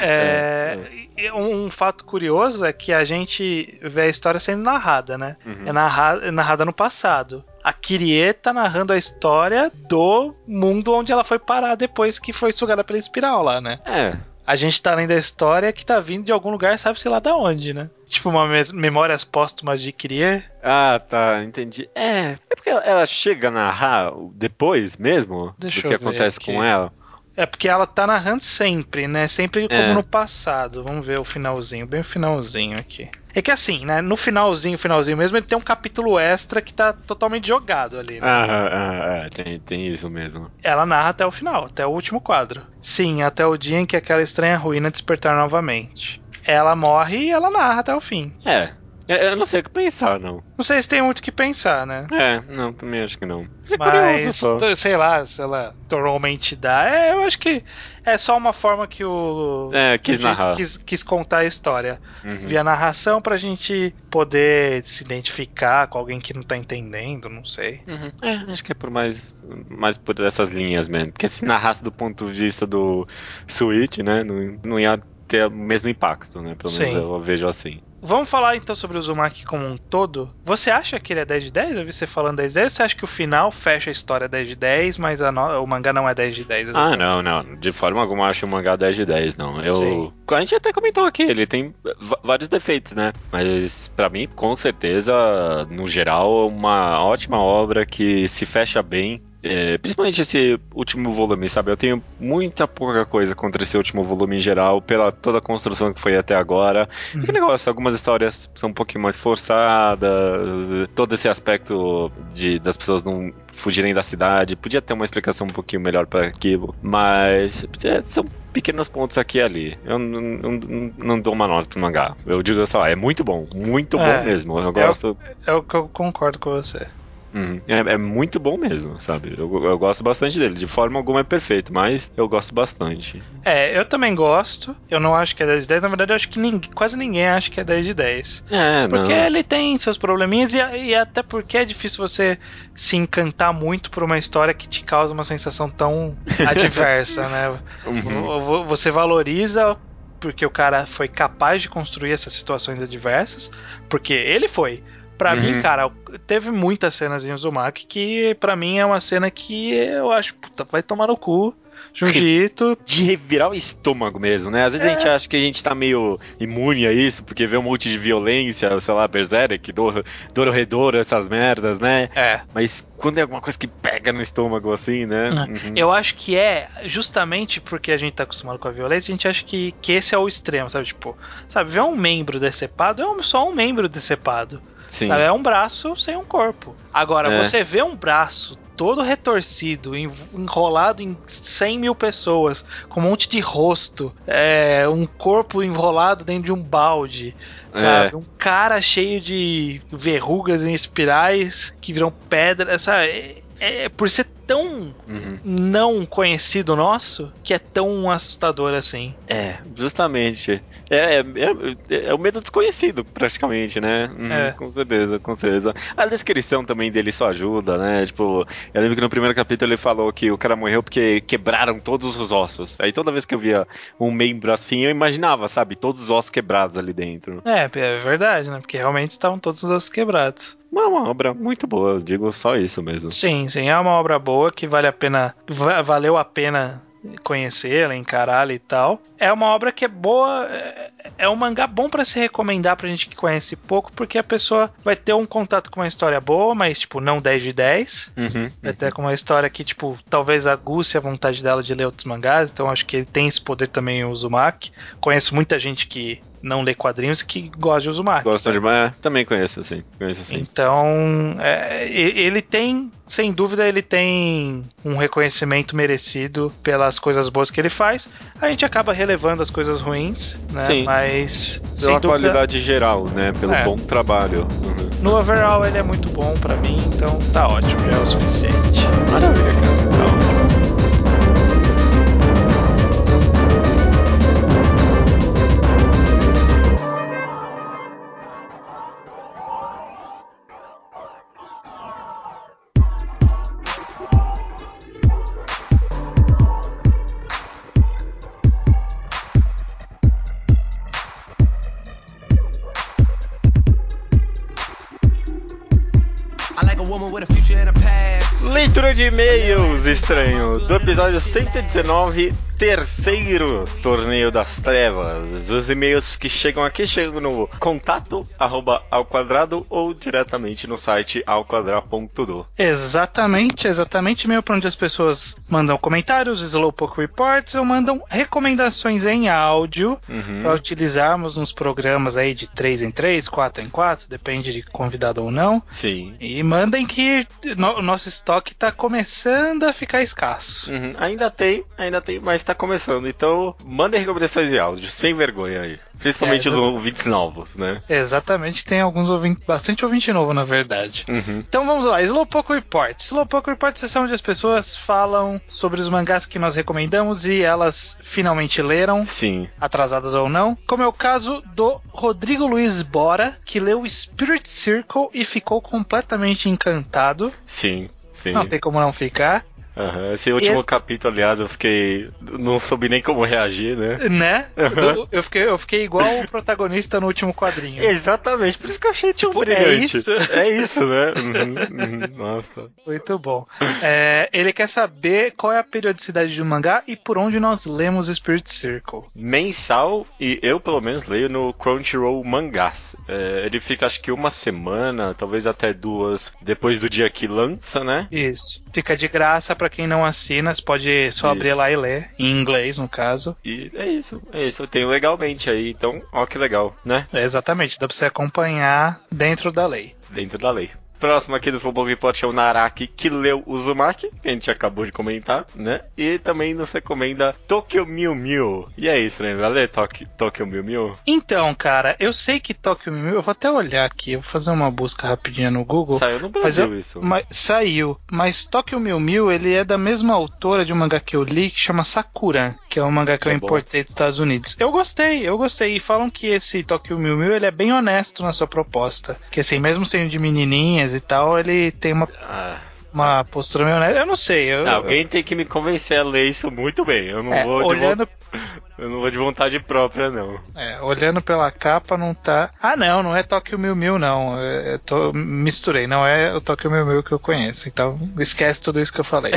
É, e um, um fato curioso é que a gente vê a história sendo narrada, né? Uhum. É, narra- é narrada no passado. A Kyrie tá narrando a história do mundo onde ela foi parar depois que foi sugada pela espiral lá, né? É. A gente tá lendo a história que tá vindo de algum lugar, sabe-se lá da onde, né? Tipo uma memórias póstumas de Kyrie. Ah, tá, entendi. É, é porque ela, ela chega a narrar depois mesmo Deixa do que acontece aqui. com ela. É porque ela tá narrando sempre, né? Sempre como É. no passado. Vamos ver o finalzinho, bem o finalzinho aqui. É que assim, né? No finalzinho, finalzinho mesmo, ele tem um capítulo extra que tá totalmente jogado ali. né? Ah, ah, ah, tem, tem isso mesmo. Ela narra até o final, até o último quadro. Sim, até o dia em que aquela estranha ruína despertar novamente. Ela morre e ela narra até o fim. É, eu eu não sei o que pensar, não. Não sei se tem muito o que pensar, né? É, não, também acho que não. É Mas, sei lá, se ela tornou uma entidade. É, eu acho que é só uma forma que o. É, quis narrar. Quis, quis contar a história. Uhum. Via narração pra gente poder se identificar com alguém que não tá entendendo, não sei. Uhum. É, acho que é por mais, mais por essas linhas mesmo. Porque se narrasse do ponto de vista do Switch, né, não, não ia ter o mesmo impacto, né? Pelo menos Sim. eu vejo assim. Vamos falar então sobre o Uzumaki como um todo. Você acha que ele é 10 de 10? Eu vi você falando 10 de 10. Você acha que o final fecha a história 10 de 10, mas no- o mangá não é 10 de 10? Ah, não, não. De forma alguma eu acho o mangá 10 de 10, não. Eu, Sim. a gente até comentou aqui, ele tem vários defeitos, né? Mas pra mim, com certeza, no geral, é uma ótima obra que se fecha bem. É, principalmente esse último volume, sabe? Eu tenho muita pouca coisa contra esse último volume em geral, pela toda a construção que foi até agora. E que negócio, algumas histórias são um pouquinho mais forçadas, todo esse aspecto de das pessoas não fugirem da cidade, podia ter uma explicação um pouquinho melhor para aquilo, mas é, são pequenos pontos aqui e ali. Eu não, não, não dou uma nota pro mangá. Eu digo só, é muito bom, muito É. bom mesmo. Eu gosto. É o que eu concordo com você. Uhum. É, é muito bom mesmo, sabe? Eu, eu gosto bastante dele. De forma alguma é perfeito, mas eu gosto bastante. É, eu também gosto. Eu não acho que é 10 de 10. Na verdade, eu acho que ninguém- quase ninguém acha que é 10 de 10. É, Porque não. ele tem seus probleminhas e, e até porque é difícil você se encantar muito por uma história que te causa uma sensação tão *laughs* adversa, né? Uhum. Vo- vo- Você valoriza porque o cara foi capaz de construir essas situações adversas, porque ele foi. Pra Uhum. mim, cara, teve muitas cenas em Uzumaki que pra mim é uma cena que eu acho, puta, vai tomar no cu. Junji Ito, *laughs* de revirar o estômago mesmo, né? Às vezes a gente acha que a gente tá meio imune a isso, porque vê um monte de violência, sei lá, Berserk, Doro, Dororedoro, essas merdas, né? é, Mas quando é alguma coisa que pega no estômago assim, né? Uhum. Eu acho que é justamente porque a gente tá acostumado com a violência, a gente acha que, que esse é o extremo, sabe? Tipo, sabe, ver um membro decepado é um- só um membro decepado. Sim. Sabe? É um braço sem um corpo. Agora, É. você vê um braço todo retorcido, en- enrolado em 100 mil pessoas, com um monte de rosto, é, um corpo enrolado dentro de um balde, sabe? É. Um cara cheio de verrugas em espirais que viram pedra. Essa, é, é- por ser tão uhum. não conhecido nosso que é tão assustador assim. É, justamente. É, é, é, é, o medo desconhecido, praticamente, né? Uhum, é. Com certeza, com certeza. A descrição também dele só ajuda, né? Tipo, eu lembro que no primeiro capítulo ele falou que o cara morreu porque quebraram todos os ossos. Aí toda vez que eu via um membro assim, eu imaginava, sabe? Todos os ossos quebrados ali dentro. É, é verdade, né? Porque realmente estavam todos os ossos quebrados. Uma, uma obra muito boa, eu digo só isso mesmo. Sim, sim, é uma obra boa que vale a pena, valeu a pena conhecê-la, encará-la e tal. É uma obra que é boa, é, é um mangá bom para se recomendar pra gente que conhece pouco, porque a pessoa vai ter um contato com uma história boa, mas, tipo, não 10 de 10. Uhum, vai ter com uma história que, tipo, talvez aguce a vontade dela de ler outros mangás, então acho que ele tem esse poder também, o Uzumaki. Conheço muita gente que não lê quadrinhos que gosta de Uzumaki. Gostam de é, também conheço, sim. Conheço, sim. Então, é, ele tem, sem dúvida, ele tem um reconhecimento merecido pelas coisas boas que ele faz. A gente acaba relevando as coisas ruins, né? Sim. Mas. Pela dúvida, qualidade geral, né? Pelo é. bom trabalho. No overall, ele é muito bom para mim, então tá ótimo, já é o suficiente. Maravilha, cara. Tá de e-mails, estranho, do episódio 119 terceiro torneio das trevas. Os e-mails que chegam aqui chegam no contato arroba ao quadrado ou diretamente no site alquadrado.do. Exatamente, exatamente. E-mail para onde as pessoas mandam comentários, Slowpoke Reports ou mandam recomendações em áudio uhum. para utilizarmos nos programas aí de 3 em 3, 4 em 4, depende de convidado ou não. Sim. E mandem que o no, nosso estoque está começando a ficar escasso. Uhum. Ainda tem, ainda tem, mas está começando. Então, mandem recomendações de áudio, sem vergonha aí. Principalmente é, os ouvintes novos, né? Exatamente, tem alguns ouvintes, bastante ouvinte novo, na verdade. Uhum. Então vamos lá, Slowpoke Report. Slowpoke Report é sessão onde as pessoas falam sobre os mangás que nós recomendamos e elas finalmente leram. Sim. Atrasadas ou não. Como é o caso do Rodrigo Luiz Bora, que leu Spirit Circle e ficou completamente encantado. Sim. Sim. Não tem como não ficar. Uhum. Esse último e... capítulo, aliás, eu fiquei. Não soube nem como reagir, né? Né? Uhum. Eu, eu, fiquei, eu fiquei igual o protagonista no último quadrinho. Exatamente, por isso que eu achei tipo, tão brilhante. É isso? É isso, né? Uhum, uhum, nossa. Muito bom. É, ele quer saber qual é a periodicidade do mangá e por onde nós lemos Spirit Circle. Mensal, e eu pelo menos leio no Crunchyroll Mangás. É, ele fica acho que uma semana, talvez até duas, depois do dia que lança, né? Isso. Fica de graça pra para quem não assina, você pode só isso. abrir lá e ler, em inglês no caso. E é isso, é isso. Eu tenho legalmente aí, então, ó que legal, né? É, exatamente, dá pra você acompanhar dentro da lei. Dentro da lei. Próximo aqui do Slowpoke Report é o Naraki, que leu Uzumaki, que a gente acabou de comentar, né? E também nos recomenda Tokyo Mew Mew. E aí, estranho, vai ler Tokyo, Tokyo Mew Mew? Então, cara, eu sei que Tokyo Mew Mew, eu vou até olhar aqui, eu vou fazer uma busca rapidinha no Google. Saiu no Brasil eu, isso. Mas, saiu, mas Tokyo Mew Mew, ele é da mesma autora de um mangá que eu li, que chama Sakura, que é um mangá que, eu é importei dos Estados Unidos. Eu gostei, eu gostei, e falam que esse Tokyo Mew Mew, ele é bem honesto na sua proposta. Que assim, mesmo sendo de menininhas e tal, ele tem uma. Ah uma postura meio honesta. Eu não sei. Eu, Alguém eu... tem que me convencer a ler isso muito bem. Eu não é, vou olhando... de Eu não vou de vontade própria, não. É, olhando pela capa não tá. Ah, não, não é Tokyo Mil Mil, não. Eu tô... misturei, não é o Tokyo Mil Mil que eu conheço. Então esquece tudo isso que eu falei.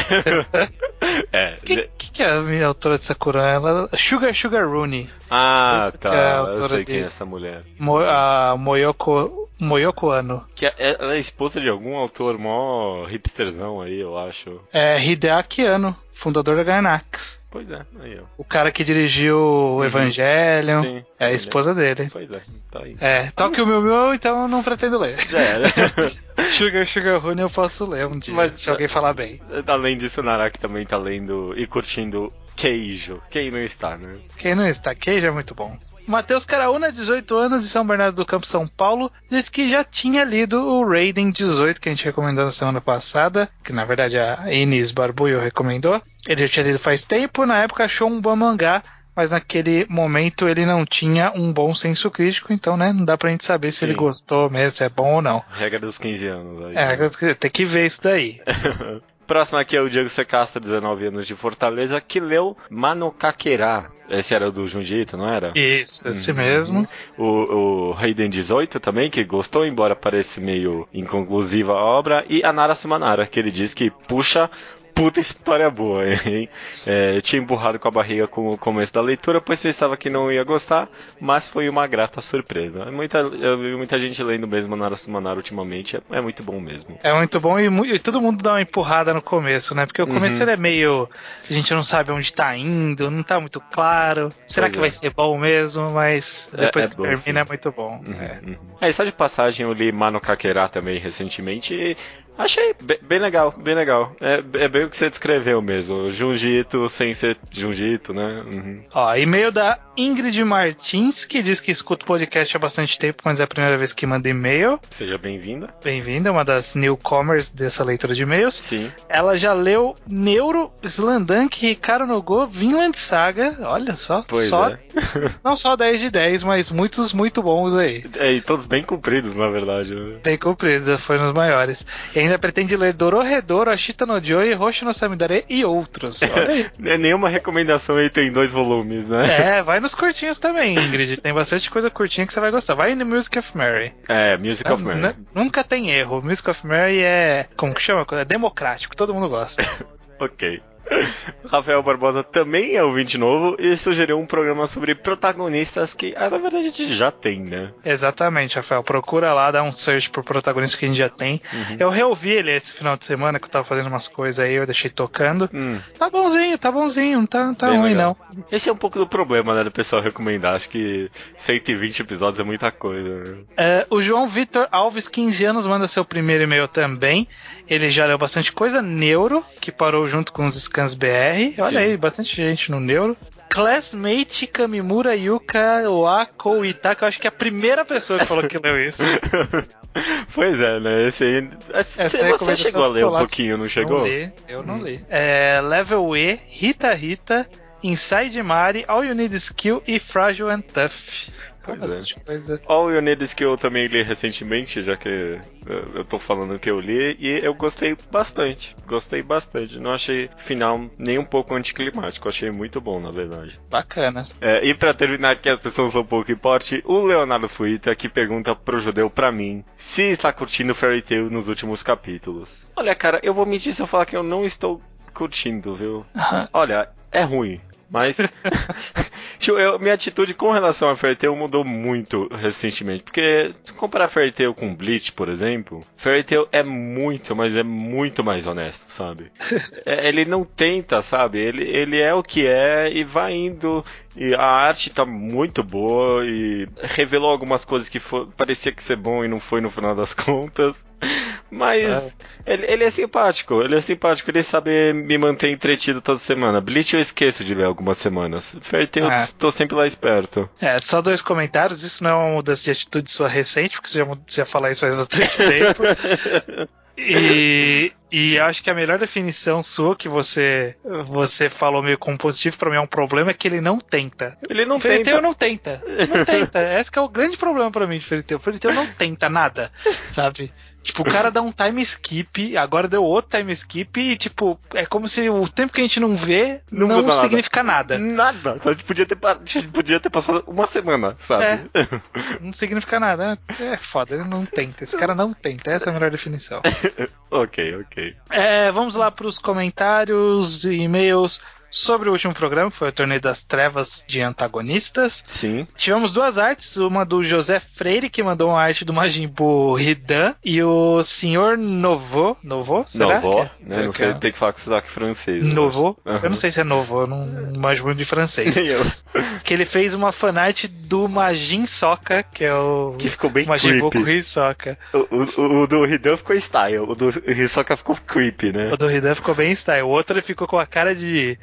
*laughs* é. O que, que, que, é a minha autora de Sakura? Ela... Sugar Sugar Rooney. Ah, tá. É eu sei de... quem é essa mulher. Mo... A Moyoko Moyoko Ano. Que é, ela é esposa de algum autor mó hipsterzão aí, eu acho. É Hideaki Ano, fundador da Gainax. Pois é, aí ó. O cara que dirigiu o uhum. Evangelion. Sim. É a esposa dele. Pois é, tá aí. É, toque o meu meu, então eu não pretendo ler. Já era. *laughs* Sugar Sugar Rune eu posso ler um dia, Mas, se alguém falar bem. Além disso, o Naraki também tá lendo e curtindo Queijo. Quem não está, né? Quem não está? Queijo é muito bom. Matheus Caraúna, 18 anos, de São Bernardo do Campo, São Paulo, disse que já tinha lido o Raiden 18, que a gente recomendou na semana passada, que na verdade a Inês Barbuio recomendou. Ele já tinha lido faz tempo, na época achou um bom mangá, mas naquele momento ele não tinha um bom senso crítico, então, né, não dá pra gente saber se Sim. ele gostou mesmo, se é bom ou não. Regra dos 15 anos. Aí, É, né? tem que ver isso daí. *laughs* Próximo aqui é o Diego Secastra, 19 anos de Fortaleza, que leu Mano. Esse era o do Junjito, não era? Isso, esse Uhum. mesmo. O, o Raiden 18 também, que gostou, embora pareça meio inconclusiva a obra. E a Nara Sumanara, que ele diz que puxa puta história boa, hein? É, tinha emburrado com a barriga com o começo da leitura, pois pensava que não ia gostar, mas foi uma grata surpresa. Muita, eu vi muita gente lendo mesmo Nara Sumanara ultimamente, é, é muito bom mesmo. É muito bom e, e todo mundo dá uma empurrada no começo, né? Porque o começo Uhum. é meio. A gente não sabe onde tá indo, não tá muito claro. Será Pois que é. vai ser bom mesmo? Mas É- depois é que bom, termina sim. é muito bom. Uhum, É. uhum. É, só de passagem eu li Mano Kakera também recentemente achei be- bem legal, bem legal. É, é bem o que você descreveu mesmo. Junjito sem ser Junjito, né? Uhum. Ó, e-mail da Ingrid Martins, que diz que escuta o podcast há bastante tempo, mas é a primeira vez que manda e-mail. Seja bem-vinda. Bem-vinda, uma das newcomers dessa leitura de e-mails. Sim. Ela já leu Neuro, Slandank, Ricardo Nogô, Vinland Saga. Olha só, Pois só é. *laughs* não só 10 de 10, mas muitos muito bons aí. É, e todos bem compridos, na verdade. né? Bem cumpridos, foi nos maiores. E ainda pretende ler Dororedoro, Ashita no Joy, Roshi no Samidare e outros. Olha aí. *laughs* É, Nenhuma recomendação aí tem dois volumes, né? É, vai nos curtinhos também, Ingrid. Tem bastante coisa curtinha que você vai gostar. Vai no Music of Mary. É, Music of N- Mary. Nunca tem erro. Music of Mary é. Como que chama? É democrático, todo mundo gosta. *laughs* Ok. *laughs* Rafael Barbosa também é ouvinte novo e sugeriu um programa sobre protagonistas que, ah, na verdade, a gente já tem, né? Exatamente, Rafael. Procura lá, dá um search por protagonista que a gente já tem. Uhum. Eu reouvi ele esse final de semana que eu tava fazendo umas coisas aí, eu deixei tocando. Hum. Tá bonzinho, tá bonzinho, não tá, tá Bem ruim legal. não. Esse é um pouco do problema, né, do pessoal recomendar. Acho que 120 episódios é muita coisa. né? É, o João Vitor Alves, 15 anos, manda seu primeiro e-mail também. Ele já leu bastante coisa. Neuro, que parou junto com os Scans BR. Olha Sim. aí, bastante gente no Neuro. Classmate Kamimura Yuka Wako Itaka. Eu acho que é a primeira pessoa que falou que leu isso. *laughs* pois é, né? Esse aí. Essa você chegou a ler um pouquinho, não chegou? Não li, eu não li. É, Level E, Rita Rita, Inside Mari, All You Need Skill e Fragile and Tough. Pois é. Bastante coisa. All You Need Is que eu também li recentemente, já que eu eu tô falando que eu li, e eu gostei bastante. Gostei bastante. Não achei final nem um pouco anticlimático, achei muito bom, na verdade. Bacana. É, e pra terminar aqui a sessão do pouco importe, o Leonardo Fuita que pergunta pro judeu pra mim se está curtindo Fairy Tail nos últimos capítulos. Olha, cara, eu vou mentir se eu falar que eu não estou curtindo, viu? Olha, é ruim. Mas *laughs* eu- minha atitude com relação a Fairy Tail mudou muito recentemente. Porque se comparar Fairy Tail com Bleach, por exemplo, Fairy Tail é muito, mas é muito mais honesto, sabe? *laughs* É, ele não tenta, sabe? Ele, ele é o que é e vai indo. E a arte tá muito boa e revelou algumas coisas que fo- parecia que ser bom e não foi no final das contas. Mas ele, ele é simpático, ele é simpático, ele sabe me manter entretido toda semana. Bleach eu esqueço de ler algumas semanas. Fairy Tail eu É. tô sempre lá esperto. É, só dois comentários. Isso não é uma mudança de atitude sua recente, porque você já, você ia falar isso faz bastante *laughs* tempo. E, e acho que a melhor definição sua que você você falou meio como positivo pra mim é um problema é que ele não tenta. Ele não Fairy tenta. Não tenta. Não tenta. Esse que é o grande problema pra mim de. Fairy Tail não tenta nada, sabe? Tipo, o cara dá um time skip, agora deu outro time skip e, tipo, é como se o tempo que a gente não vê Não não, nada. significa nada. Nada. A gente podia ter, podia ter passado uma semana, sabe? Não significa nada. É foda, ele não tenta. Esse cara não tenta. Essa é a melhor definição. *laughs* ok, ok. É, vamos lá para os comentários e-mails sobre o último programa, que foi o Torneio das Trevas de Antagonistas. Sim. Tivemos duas artes, uma do José Freire, que mandou uma arte do Majin Buu Ridan, e o senhor Novo. Novo? Será? Novo, é? né? Não sei, é? tem que falar com sotaque francês. eu Novo? acho. Eu não sei se é novo, eu não manjo muito de francês. Nem eu. que ele fez uma fanart do Majin Soka, que é o Que ficou bem Majin Buu creepy. Hisoka. O, o, o do Hidan ficou style, o do Hisoka ficou creepy, né? O do Ridan ficou bem style. O outro ele ficou com a cara de.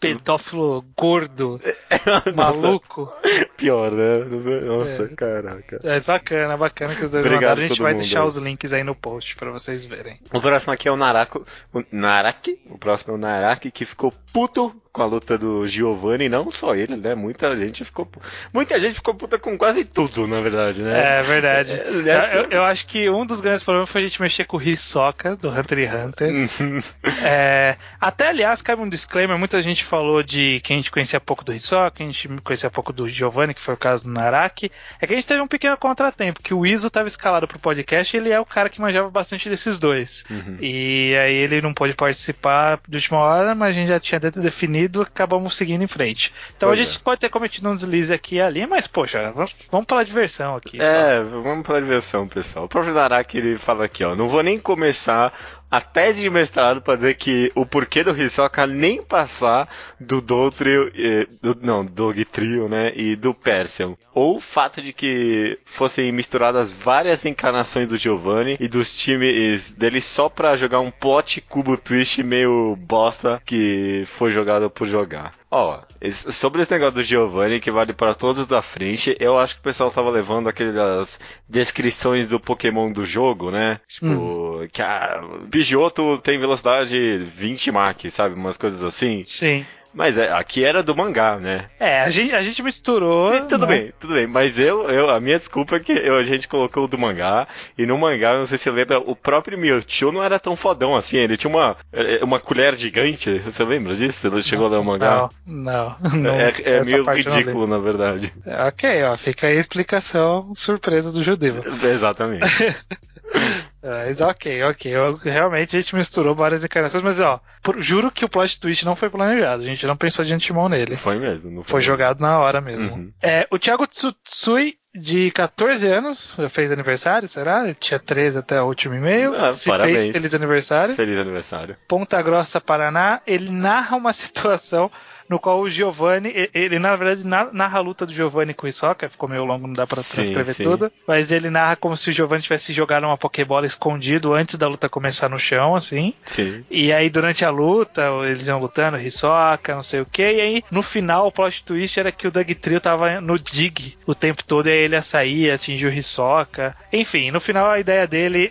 Pedófilo gordo, *laughs* maluco. Pior, né? Nossa, É. caraca. É bacana, bacana que os dois Obrigado mandaram. A gente vai mundo deixar os links aí no post pra vocês verem. O próximo aqui é o Narako. O Naraki. O próximo é o Naraki, que ficou puto com a luta do Giovanni. Não só ele, né? Muita gente ficou. Muita gente ficou puta com quase tudo, na verdade, né? É verdade. É, essa- Eu, eu acho que um dos grandes problemas foi a gente mexer com o Hisoka do Hunter x Hunter. Uhum. É, até, aliás, cabe um disclaimer: muita gente falou de que a gente conhecia pouco do Hisoka, a gente conhecia pouco do Giovanni, que foi o caso do Naraki. É que a gente teve um pequeno contratempo, que o Iso estava escalado pro podcast e ele é o cara que manjava bastante desses dois. Uhum. E aí ele não pôde participar de última hora, mas a gente já tinha dentro definido, acabamos seguindo em frente. Então Pois a gente é. pode ter cometido um deslize aqui e ali, mas poxa, vamos, vamos pela diversão aqui. só. É, vamos pela diversão, pessoal. O próprio Naraki ele fala aqui, ó. Não vou nem começar a tese de mestrado pra dizer que o porquê do Hisoka nem passar do Dotrio, eh, do, não, Dog Trio, né, e do Persian. Ou o fato de que fossem misturadas várias encarnações do Giovanni e dos times dele só pra jogar um plot cubo twist meio bosta que foi jogado por jogar. Ó, esse- sobre esse negócio do Giovanni, que vale para todos da frente, eu acho que o pessoal tava levando aquelas descrições do Pokémon do jogo, né? Tipo, que a Pidgeotto tem velocidade 20 Mach, sabe? Umas coisas assim. Sim. Mas é, aqui era do mangá, né? É, a gente, a gente misturou. E tudo né? bem, tudo bem. Mas eu, eu, a minha desculpa é que eu- a gente colocou o do mangá. E no mangá, não sei se você lembra, o próprio Mewtwo não era tão fodão assim. Ele tinha uma, eh, uma colher gigante. Você lembra disso? Ele chegou a ler o mangá? Não, não. não É, é meio ridículo, na verdade. Ok, ó, fica aí a explicação surpresa do judeu. Exatamente. *laughs* Mas ok, ok. Eu- realmente a gente misturou várias encarnações, mas ó, por- juro que o plot twist não foi planejado. A gente não pensou de antemão nele. Foi mesmo. Não foi, Foi jogado na hora mesmo. Uhum. É, o Thiago Tsutsui, de 14 anos, já fez aniversário, será? Ele tinha 13 até o último e-mail. Ah, Se parabéns. fez feliz aniversário. Feliz aniversário. Ponta Grossa, Paraná, ele narra uma *laughs* situação no qual o Giovanni, ele na verdade na- narra a luta do Giovanni com o Hisoka, ficou meio longo, não dá pra Sim, transcrever sim. tudo, mas ele narra como se o Giovanni tivesse jogado uma Pokébola escondido antes da luta começar no chão, assim. Sim. E aí, durante a luta, eles iam lutando, Hisoka, não sei o que. E aí, no final, o plot twist era que o Doug Trio tava no dig o tempo todo. E aí ele ia sair, atingir o Hisoka. Enfim, no final, a ideia dele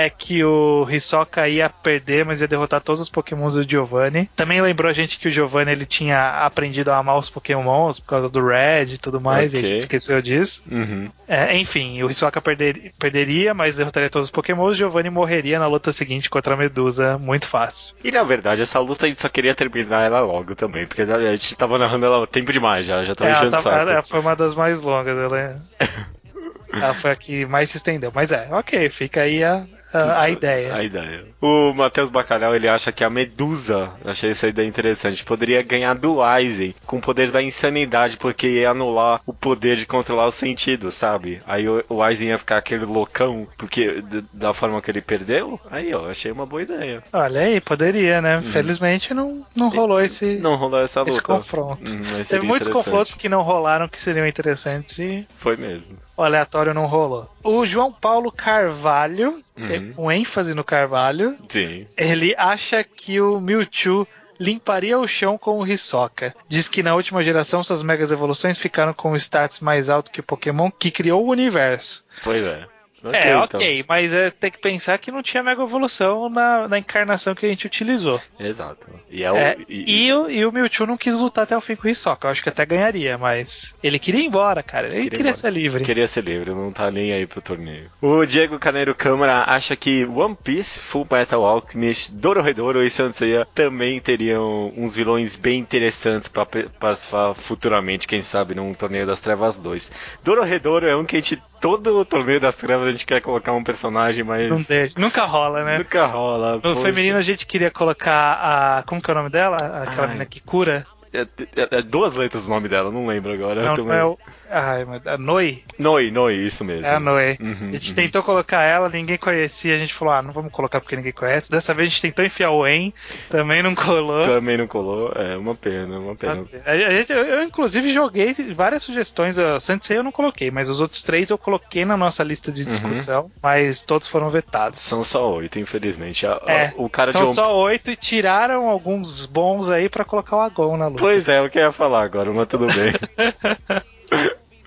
é que o Hisoka ia perder, mas ia derrotar todos os pokémons do Giovanni. Também lembrou a gente que o Giovanni ele tinha aprendido a amar os pokémons por causa do Red e tudo mais. E a gente esqueceu disso. Uhum. É, enfim, o Hisoka perder- perderia, mas derrotaria todos os pokémons. O Giovanni morreria na luta seguinte contra a Medusa. Muito fácil. E na verdade, essa luta a gente só queria terminar ela logo também, porque a gente tava narrando ela tempo demais já, já tava É, enchendo tava- saco. ela foi uma das mais longas. Ela, é- *laughs* ela foi a que mais se estendeu. Mas é, ok, fica aí a, a, a ideia. A ideia. O Matheus Bacalhau, ele acha que a Medusa, achei essa ideia interessante, poderia ganhar do Aizen com o poder da insanidade, porque ia anular o poder de controlar os sentidos, sabe? Aí o, o Aizen ia ficar aquele loucão, porque da forma que ele perdeu, aí ó, achei uma boa ideia. Olha aí, poderia, né? Felizmente não, não rolou esse, Uhum. Não rolou essa luta. esse confronto. Hum, mas Teve muitos confrontos que não rolaram que seriam interessantes e Foi mesmo. O aleatório não rolou. O João Paulo Carvalho, Uhum. com ênfase no Carvalho, Sim. ele acha que o Mewtwo limparia o chão com o Hisoka. Diz que na última geração suas megas evoluções ficaram com status mais alto que o Pokémon que criou o universo. Pois é. É, então. ok, mas é, tem que pensar que não tinha mega evolução na, na encarnação que a gente utilizou. Exato. E é o. É, e- e, o, e o Mewtwo não quis lutar até o fim com o Hisoka. Eu acho que até ganharia, mas ele queria ir embora, cara. Ele Queria queria, ser livre. Queria ser livre, não tá nem aí pro torneio. O Diego Caneiro Câmara acha que One Piece, Full Metal Alchemist, Dorohedoro e Sanseiya também teriam uns vilões bem interessantes pra participar futuramente, quem sabe, num torneio das trevas 2. Dorohedoro é um que a gente, todo torneio das trevas, a gente quer colocar um personagem, mas Não deixa. Nunca rola, né? nunca rola. No poxa. feminino a gente queria colocar a. Como que é o nome dela? Aquela Ai. menina que cura. É, é- é duas letras o nome dela, não lembro agora. Não, não é o. Ai, a Noi? Noi, Noi, isso mesmo. É a Noi. Uhum, a gente uhum. tentou colocar ela, ninguém conhecia. A gente falou, ah, não vamos colocar porque ninguém conhece. Dessa vez a gente tentou enfiar o En, também não colou. Também não colou, é uma pena, uma pena. A gente, eu, eu, inclusive, joguei várias sugestões. O Sensei eu não coloquei, mas os outros três eu coloquei na nossa lista de discussão, uhum. mas todos foram vetados. São só oito, infelizmente. A, é, a, o cara são de só oito e tiraram alguns bons aí para colocar o Agon na luta. Pois é, eu queria falar agora, mas tudo bem. *laughs*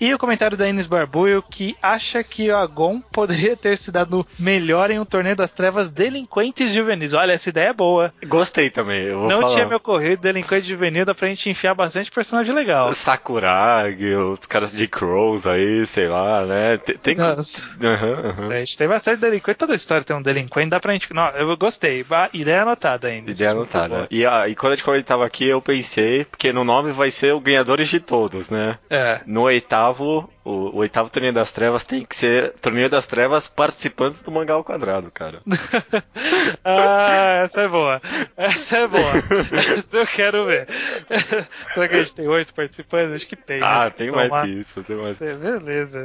E o comentário da Ines Barbuio que acha que o Agon poderia ter se dado melhor em um torneio das trevas delinquentes juvenis. Olha, essa ideia é boa. Gostei também. Não falar. tinha me ocorrido delinquente juvenil, dá pra gente enfiar bastante personagem legal. Sakuragi, os caras de Crows aí, sei lá, né? Tem. tem... Nossa. Uhum, uhum. A gente tem bastante delinquente, toda história tem um delinquente, dá pra gente. Não, eu gostei. Ideia anotada ainda. Ideia anotada. E, ah, e quando a gente comentava aqui, eu pensei, porque no nome vai ser o Ganhadores de Todos, né? É. No oitavo oitavo o, o, oitavo torneio das trevas tem que ser torneio das trevas participantes do mangá ao quadrado, cara. *laughs* ah, essa é boa. Essa é boa. *laughs* essa eu quero ver. Será que a gente tem oito participantes? Acho que tem. Ah, né? tem mais que isso, tem mais que isso. Beleza.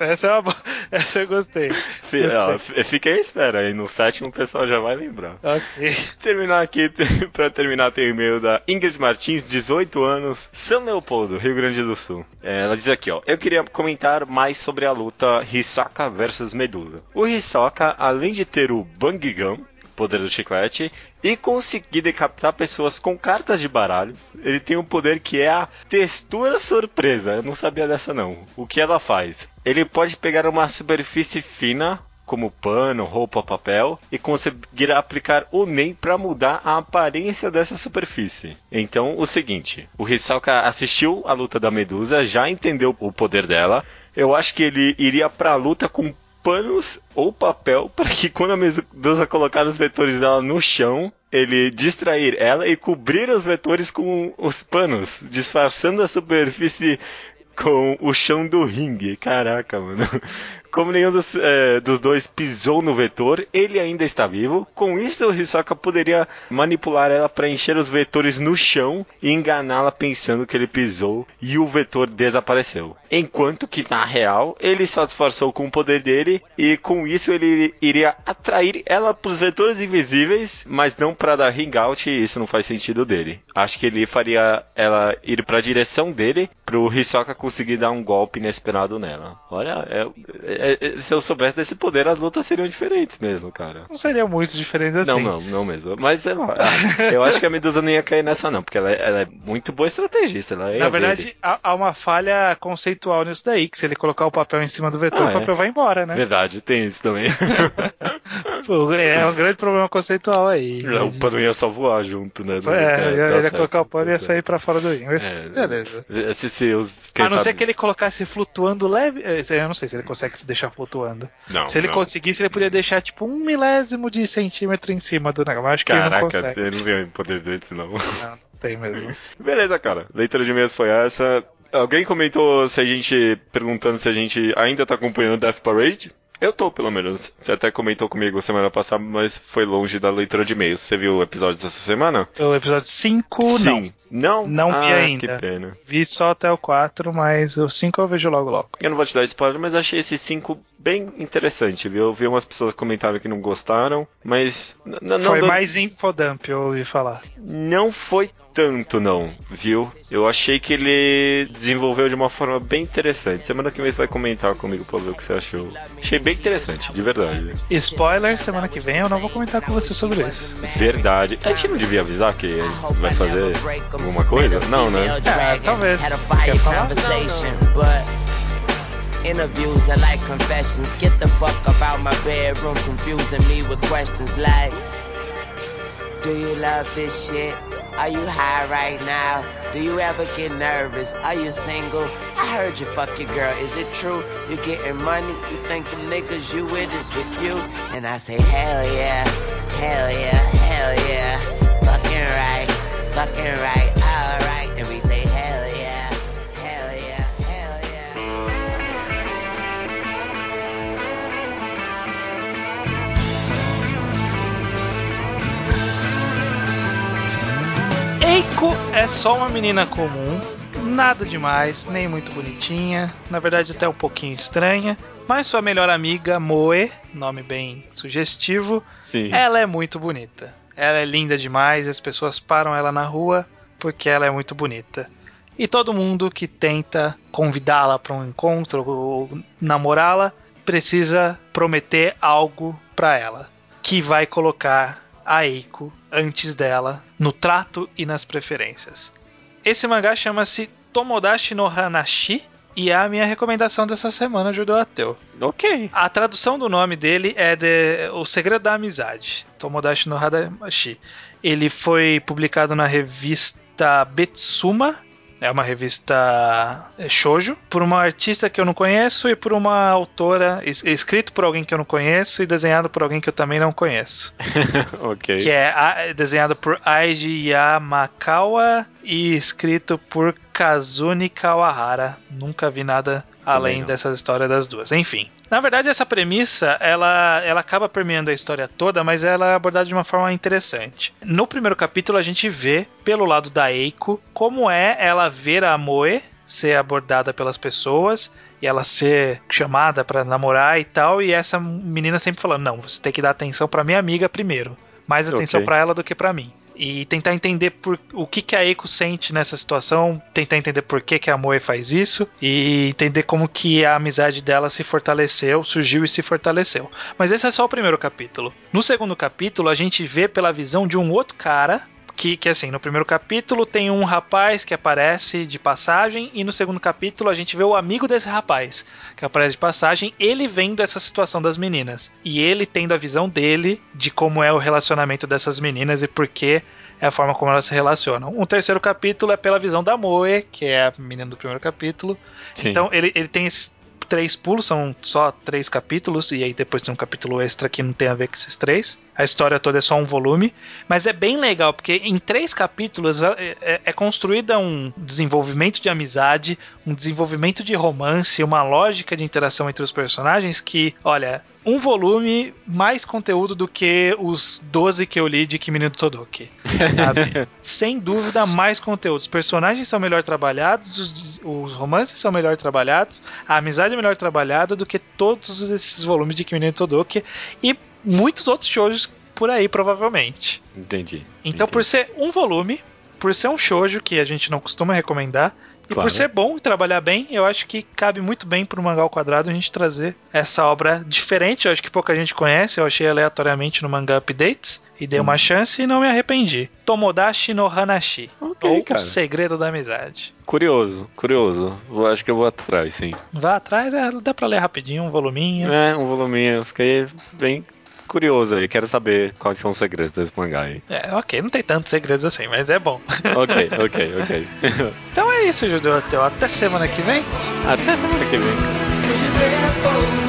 Essa é uma boa. Essa eu gostei. gostei. Fica aí espera, aí no sétimo o pessoal já vai lembrar. Ok. *laughs* Terminar aqui, pra terminar, tem o e-mail da Ingrid Martins, 18 anos, São Leopoldo, Rio Grande do Sul. Ela diz aqui, ó. Eu queria comentar mais sobre a luta Hisoka versus Medusa. O Hisoka, além de ter o Bangigam, poder do chiclete, e conseguir decapitar pessoas com cartas de baralhos, ele tem um poder que é a textura surpresa. Eu não sabia dessa não. O que ela faz? Ele pode pegar uma superfície fina como pano, roupa, papel e conseguir aplicar o NEM para mudar a aparência dessa superfície. Então, o seguinte, o Hisoka assistiu a luta da Medusa, já entendeu o poder dela. Eu acho que ele iria para a luta com panos ou papel *laughs* para que quando a Medusa colocar os vetores dela no chão, ele distrair ela e cobrir os vetores com os panos, disfarçando a superfície com o chão do ringue. Caraca, mano. Como nenhum dos, é, dos dois pisou no vetor, ele ainda está vivo. Com isso, o Hisoka poderia manipular ela para encher os vetores no chão e enganá-la pensando que ele pisou e o vetor desapareceu. Enquanto que, na real, ele só disfarçou com o poder dele e com isso ele iria atrair ela para os vetores invisíveis, mas não para dar ring out e isso não faz sentido dele. Acho que ele faria ela ir para a direção dele para o Hisoka conseguir dar um golpe inesperado nela. Olha, é, é, se eu soubesse desse poder, as lutas seriam diferentes mesmo, cara. Não seriam muito diferentes assim. Não, não, não mesmo. Mas sei lá, eu acho que a Medusa não ia cair nessa, não, porque ela, é, ela é muito boa estrategista. Na verdade, há, há, uma falha conceitual nisso daí, que se ele colocar o papel em cima do vetor, ah, o papel é? vai embora, né? Verdade, tem isso também. *laughs* Pô, é um grande problema conceitual aí. O pano ia só voar junto, né? É, é ele ia certo, colocar o pano e ia sair pra fora do rim. É, Beleza. Se, se os, a não sabe... ser que ele colocasse flutuando leve. Eu não sei se ele consegue deixar flutuando. Não, se ele não. conseguisse, ele podia deixar tipo um milésimo de centímetro em cima do negócio. Acho que Caraca, ele não consegue. ele não tem poder desse, não. Não, não tem mesmo. *laughs* Beleza, cara. Leitura de e-mails foi essa. Alguém comentou se a gente. perguntando se a gente ainda tá acompanhando Death Parade. Eu tô, pelo menos. Você até comentou comigo semana passada, mas foi longe da leitura de e-mails. Você viu o episódio dessa semana? O episódio 5, Sim. não. Não? Não vi ah, ainda. Que pena. Vi só até o 4, mas o 5 eu vejo logo logo. Eu não vou te dar spoiler, mas achei esse 5 bem interessante, viu? Eu vi umas pessoas comentaram que não gostaram, mas. Não foi mais infodump, eu ouvi falar. Não foi tanto, não, viu? Eu achei que ele desenvolveu de uma forma bem interessante. Semana que vem você vai comentar comigo pra ver o que você achou. Achei bem interessante, de verdade. Spoiler, semana que vem eu não vou comentar com você sobre isso. Verdade. A gente não devia avisar que vai fazer alguma coisa? Não, né? É, talvez. Quer falar? Interviews are like confessions. Get the fuck about my bedroom, confusing me with questions like Do you love this shit? Are you high right now? Do you ever get nervous? Are you single? I heard you fuck your girl. Is it true? You getting money? You think the niggas you with is with you? And I say, hell yeah, só uma menina comum, nada demais, nem muito bonitinha, na verdade até um pouquinho estranha. Mas sua melhor amiga, Moe, nome bem sugestivo, Sim. ela é muito bonita. Ela é linda demais, as pessoas param ela na rua porque ela é muito bonita. E todo mundo que tenta convidá-la para um encontro ou namorá-la precisa prometer algo para ela, que vai colocar a Eiko antes dela no trato e nas preferências. Esse mangá chama-se Tomodachi no Hanashi e é a minha recomendação dessa semana, Judeu Ateu. Ok. A tradução do nome dele é de O Segredo da Amizade, Tomodachi no Hanashi. Ele foi publicado na revista Betsuma, é uma revista é, shoujo, por uma artista que eu não conheço e por uma autora, es- escrito por alguém que eu não conheço e desenhado por alguém que eu também não conheço. *laughs* ok. Que é a- desenhado por Aiji Yamakawa e escrito por Kazuni Kawahara. Nunca vi nada além não. dessas histórias das duas. Enfim. Na verdade, essa premissa, ela, ela acaba permeando a história toda, mas ela é abordada de uma forma interessante. No primeiro capítulo, a gente vê, pelo lado da Eiko, como é ela ver a Moe ser abordada pelas pessoas e ela ser chamada pra namorar e tal, e essa menina sempre falando: "Não, você tem que dar atenção pra minha amiga primeiro, mais atenção Ok. pra ela do que pra mim". E tentar entender por, o que, que a Eiko sente nessa situação, tentar entender por que, que a Moe faz isso e entender como que a amizade dela se fortaleceu, surgiu e se fortaleceu. Mas esse é só o primeiro capítulo. No segundo capítulo, a gente vê pela visão de um outro cara que, que assim, no primeiro capítulo tem um rapaz que aparece de passagem, e no segundo capítulo a gente vê o amigo desse rapaz que aparece de passagem, ele vendo essa situação das meninas. E ele tendo a visão dele de como é o relacionamento dessas meninas e por que é a forma como elas se relacionam. O terceiro capítulo é pela visão da Moe, que é a menina do primeiro capítulo. Sim. Então ele, ele tem esses três pulos, são só três capítulos, e aí depois tem um capítulo extra que não tem a ver com esses três. A história toda é só um volume, mas é bem legal, porque em três capítulos é, é- é construída um desenvolvimento de amizade, um desenvolvimento de romance, uma lógica de interação entre os personagens que, olha, um volume mais conteúdo do que os 12 que eu li de Kimi no Todoki. *laughs* Sem dúvida, mais conteúdo. Os personagens são melhor trabalhados, os, os romances são melhor trabalhados, a amizade é melhor trabalhada do que todos esses volumes de Kimi no Todoki e muitos outros shows por aí, provavelmente. Entendi. Então, por ser um volume, por ser um shoujo que a gente não costuma recomendar, e Claro. por ser bom e trabalhar bem, eu acho que cabe muito bem pro Mangá ao Quadrado a gente trazer essa obra diferente. Eu acho que pouca gente conhece, eu achei aleatoriamente no Mangá Updates e dei uma chance e não me arrependi. Tomodachi no Hanashi, Ok, ou cara. O Segredo da Amizade. Curioso, curioso. Eu acho que eu vou atrás, sim. Vá atrás, é, dá pra ler rapidinho, um voluminho. É, um voluminho. Fiquei bem curioso aí. Quero saber quais são os segredos desse mangá aí. É, ok, não tem tantos segredos assim, mas é bom. *laughs* ok, ok, ok. *laughs* então é isso, Judeu Ateu. Até semana que vem. Até semana que vem.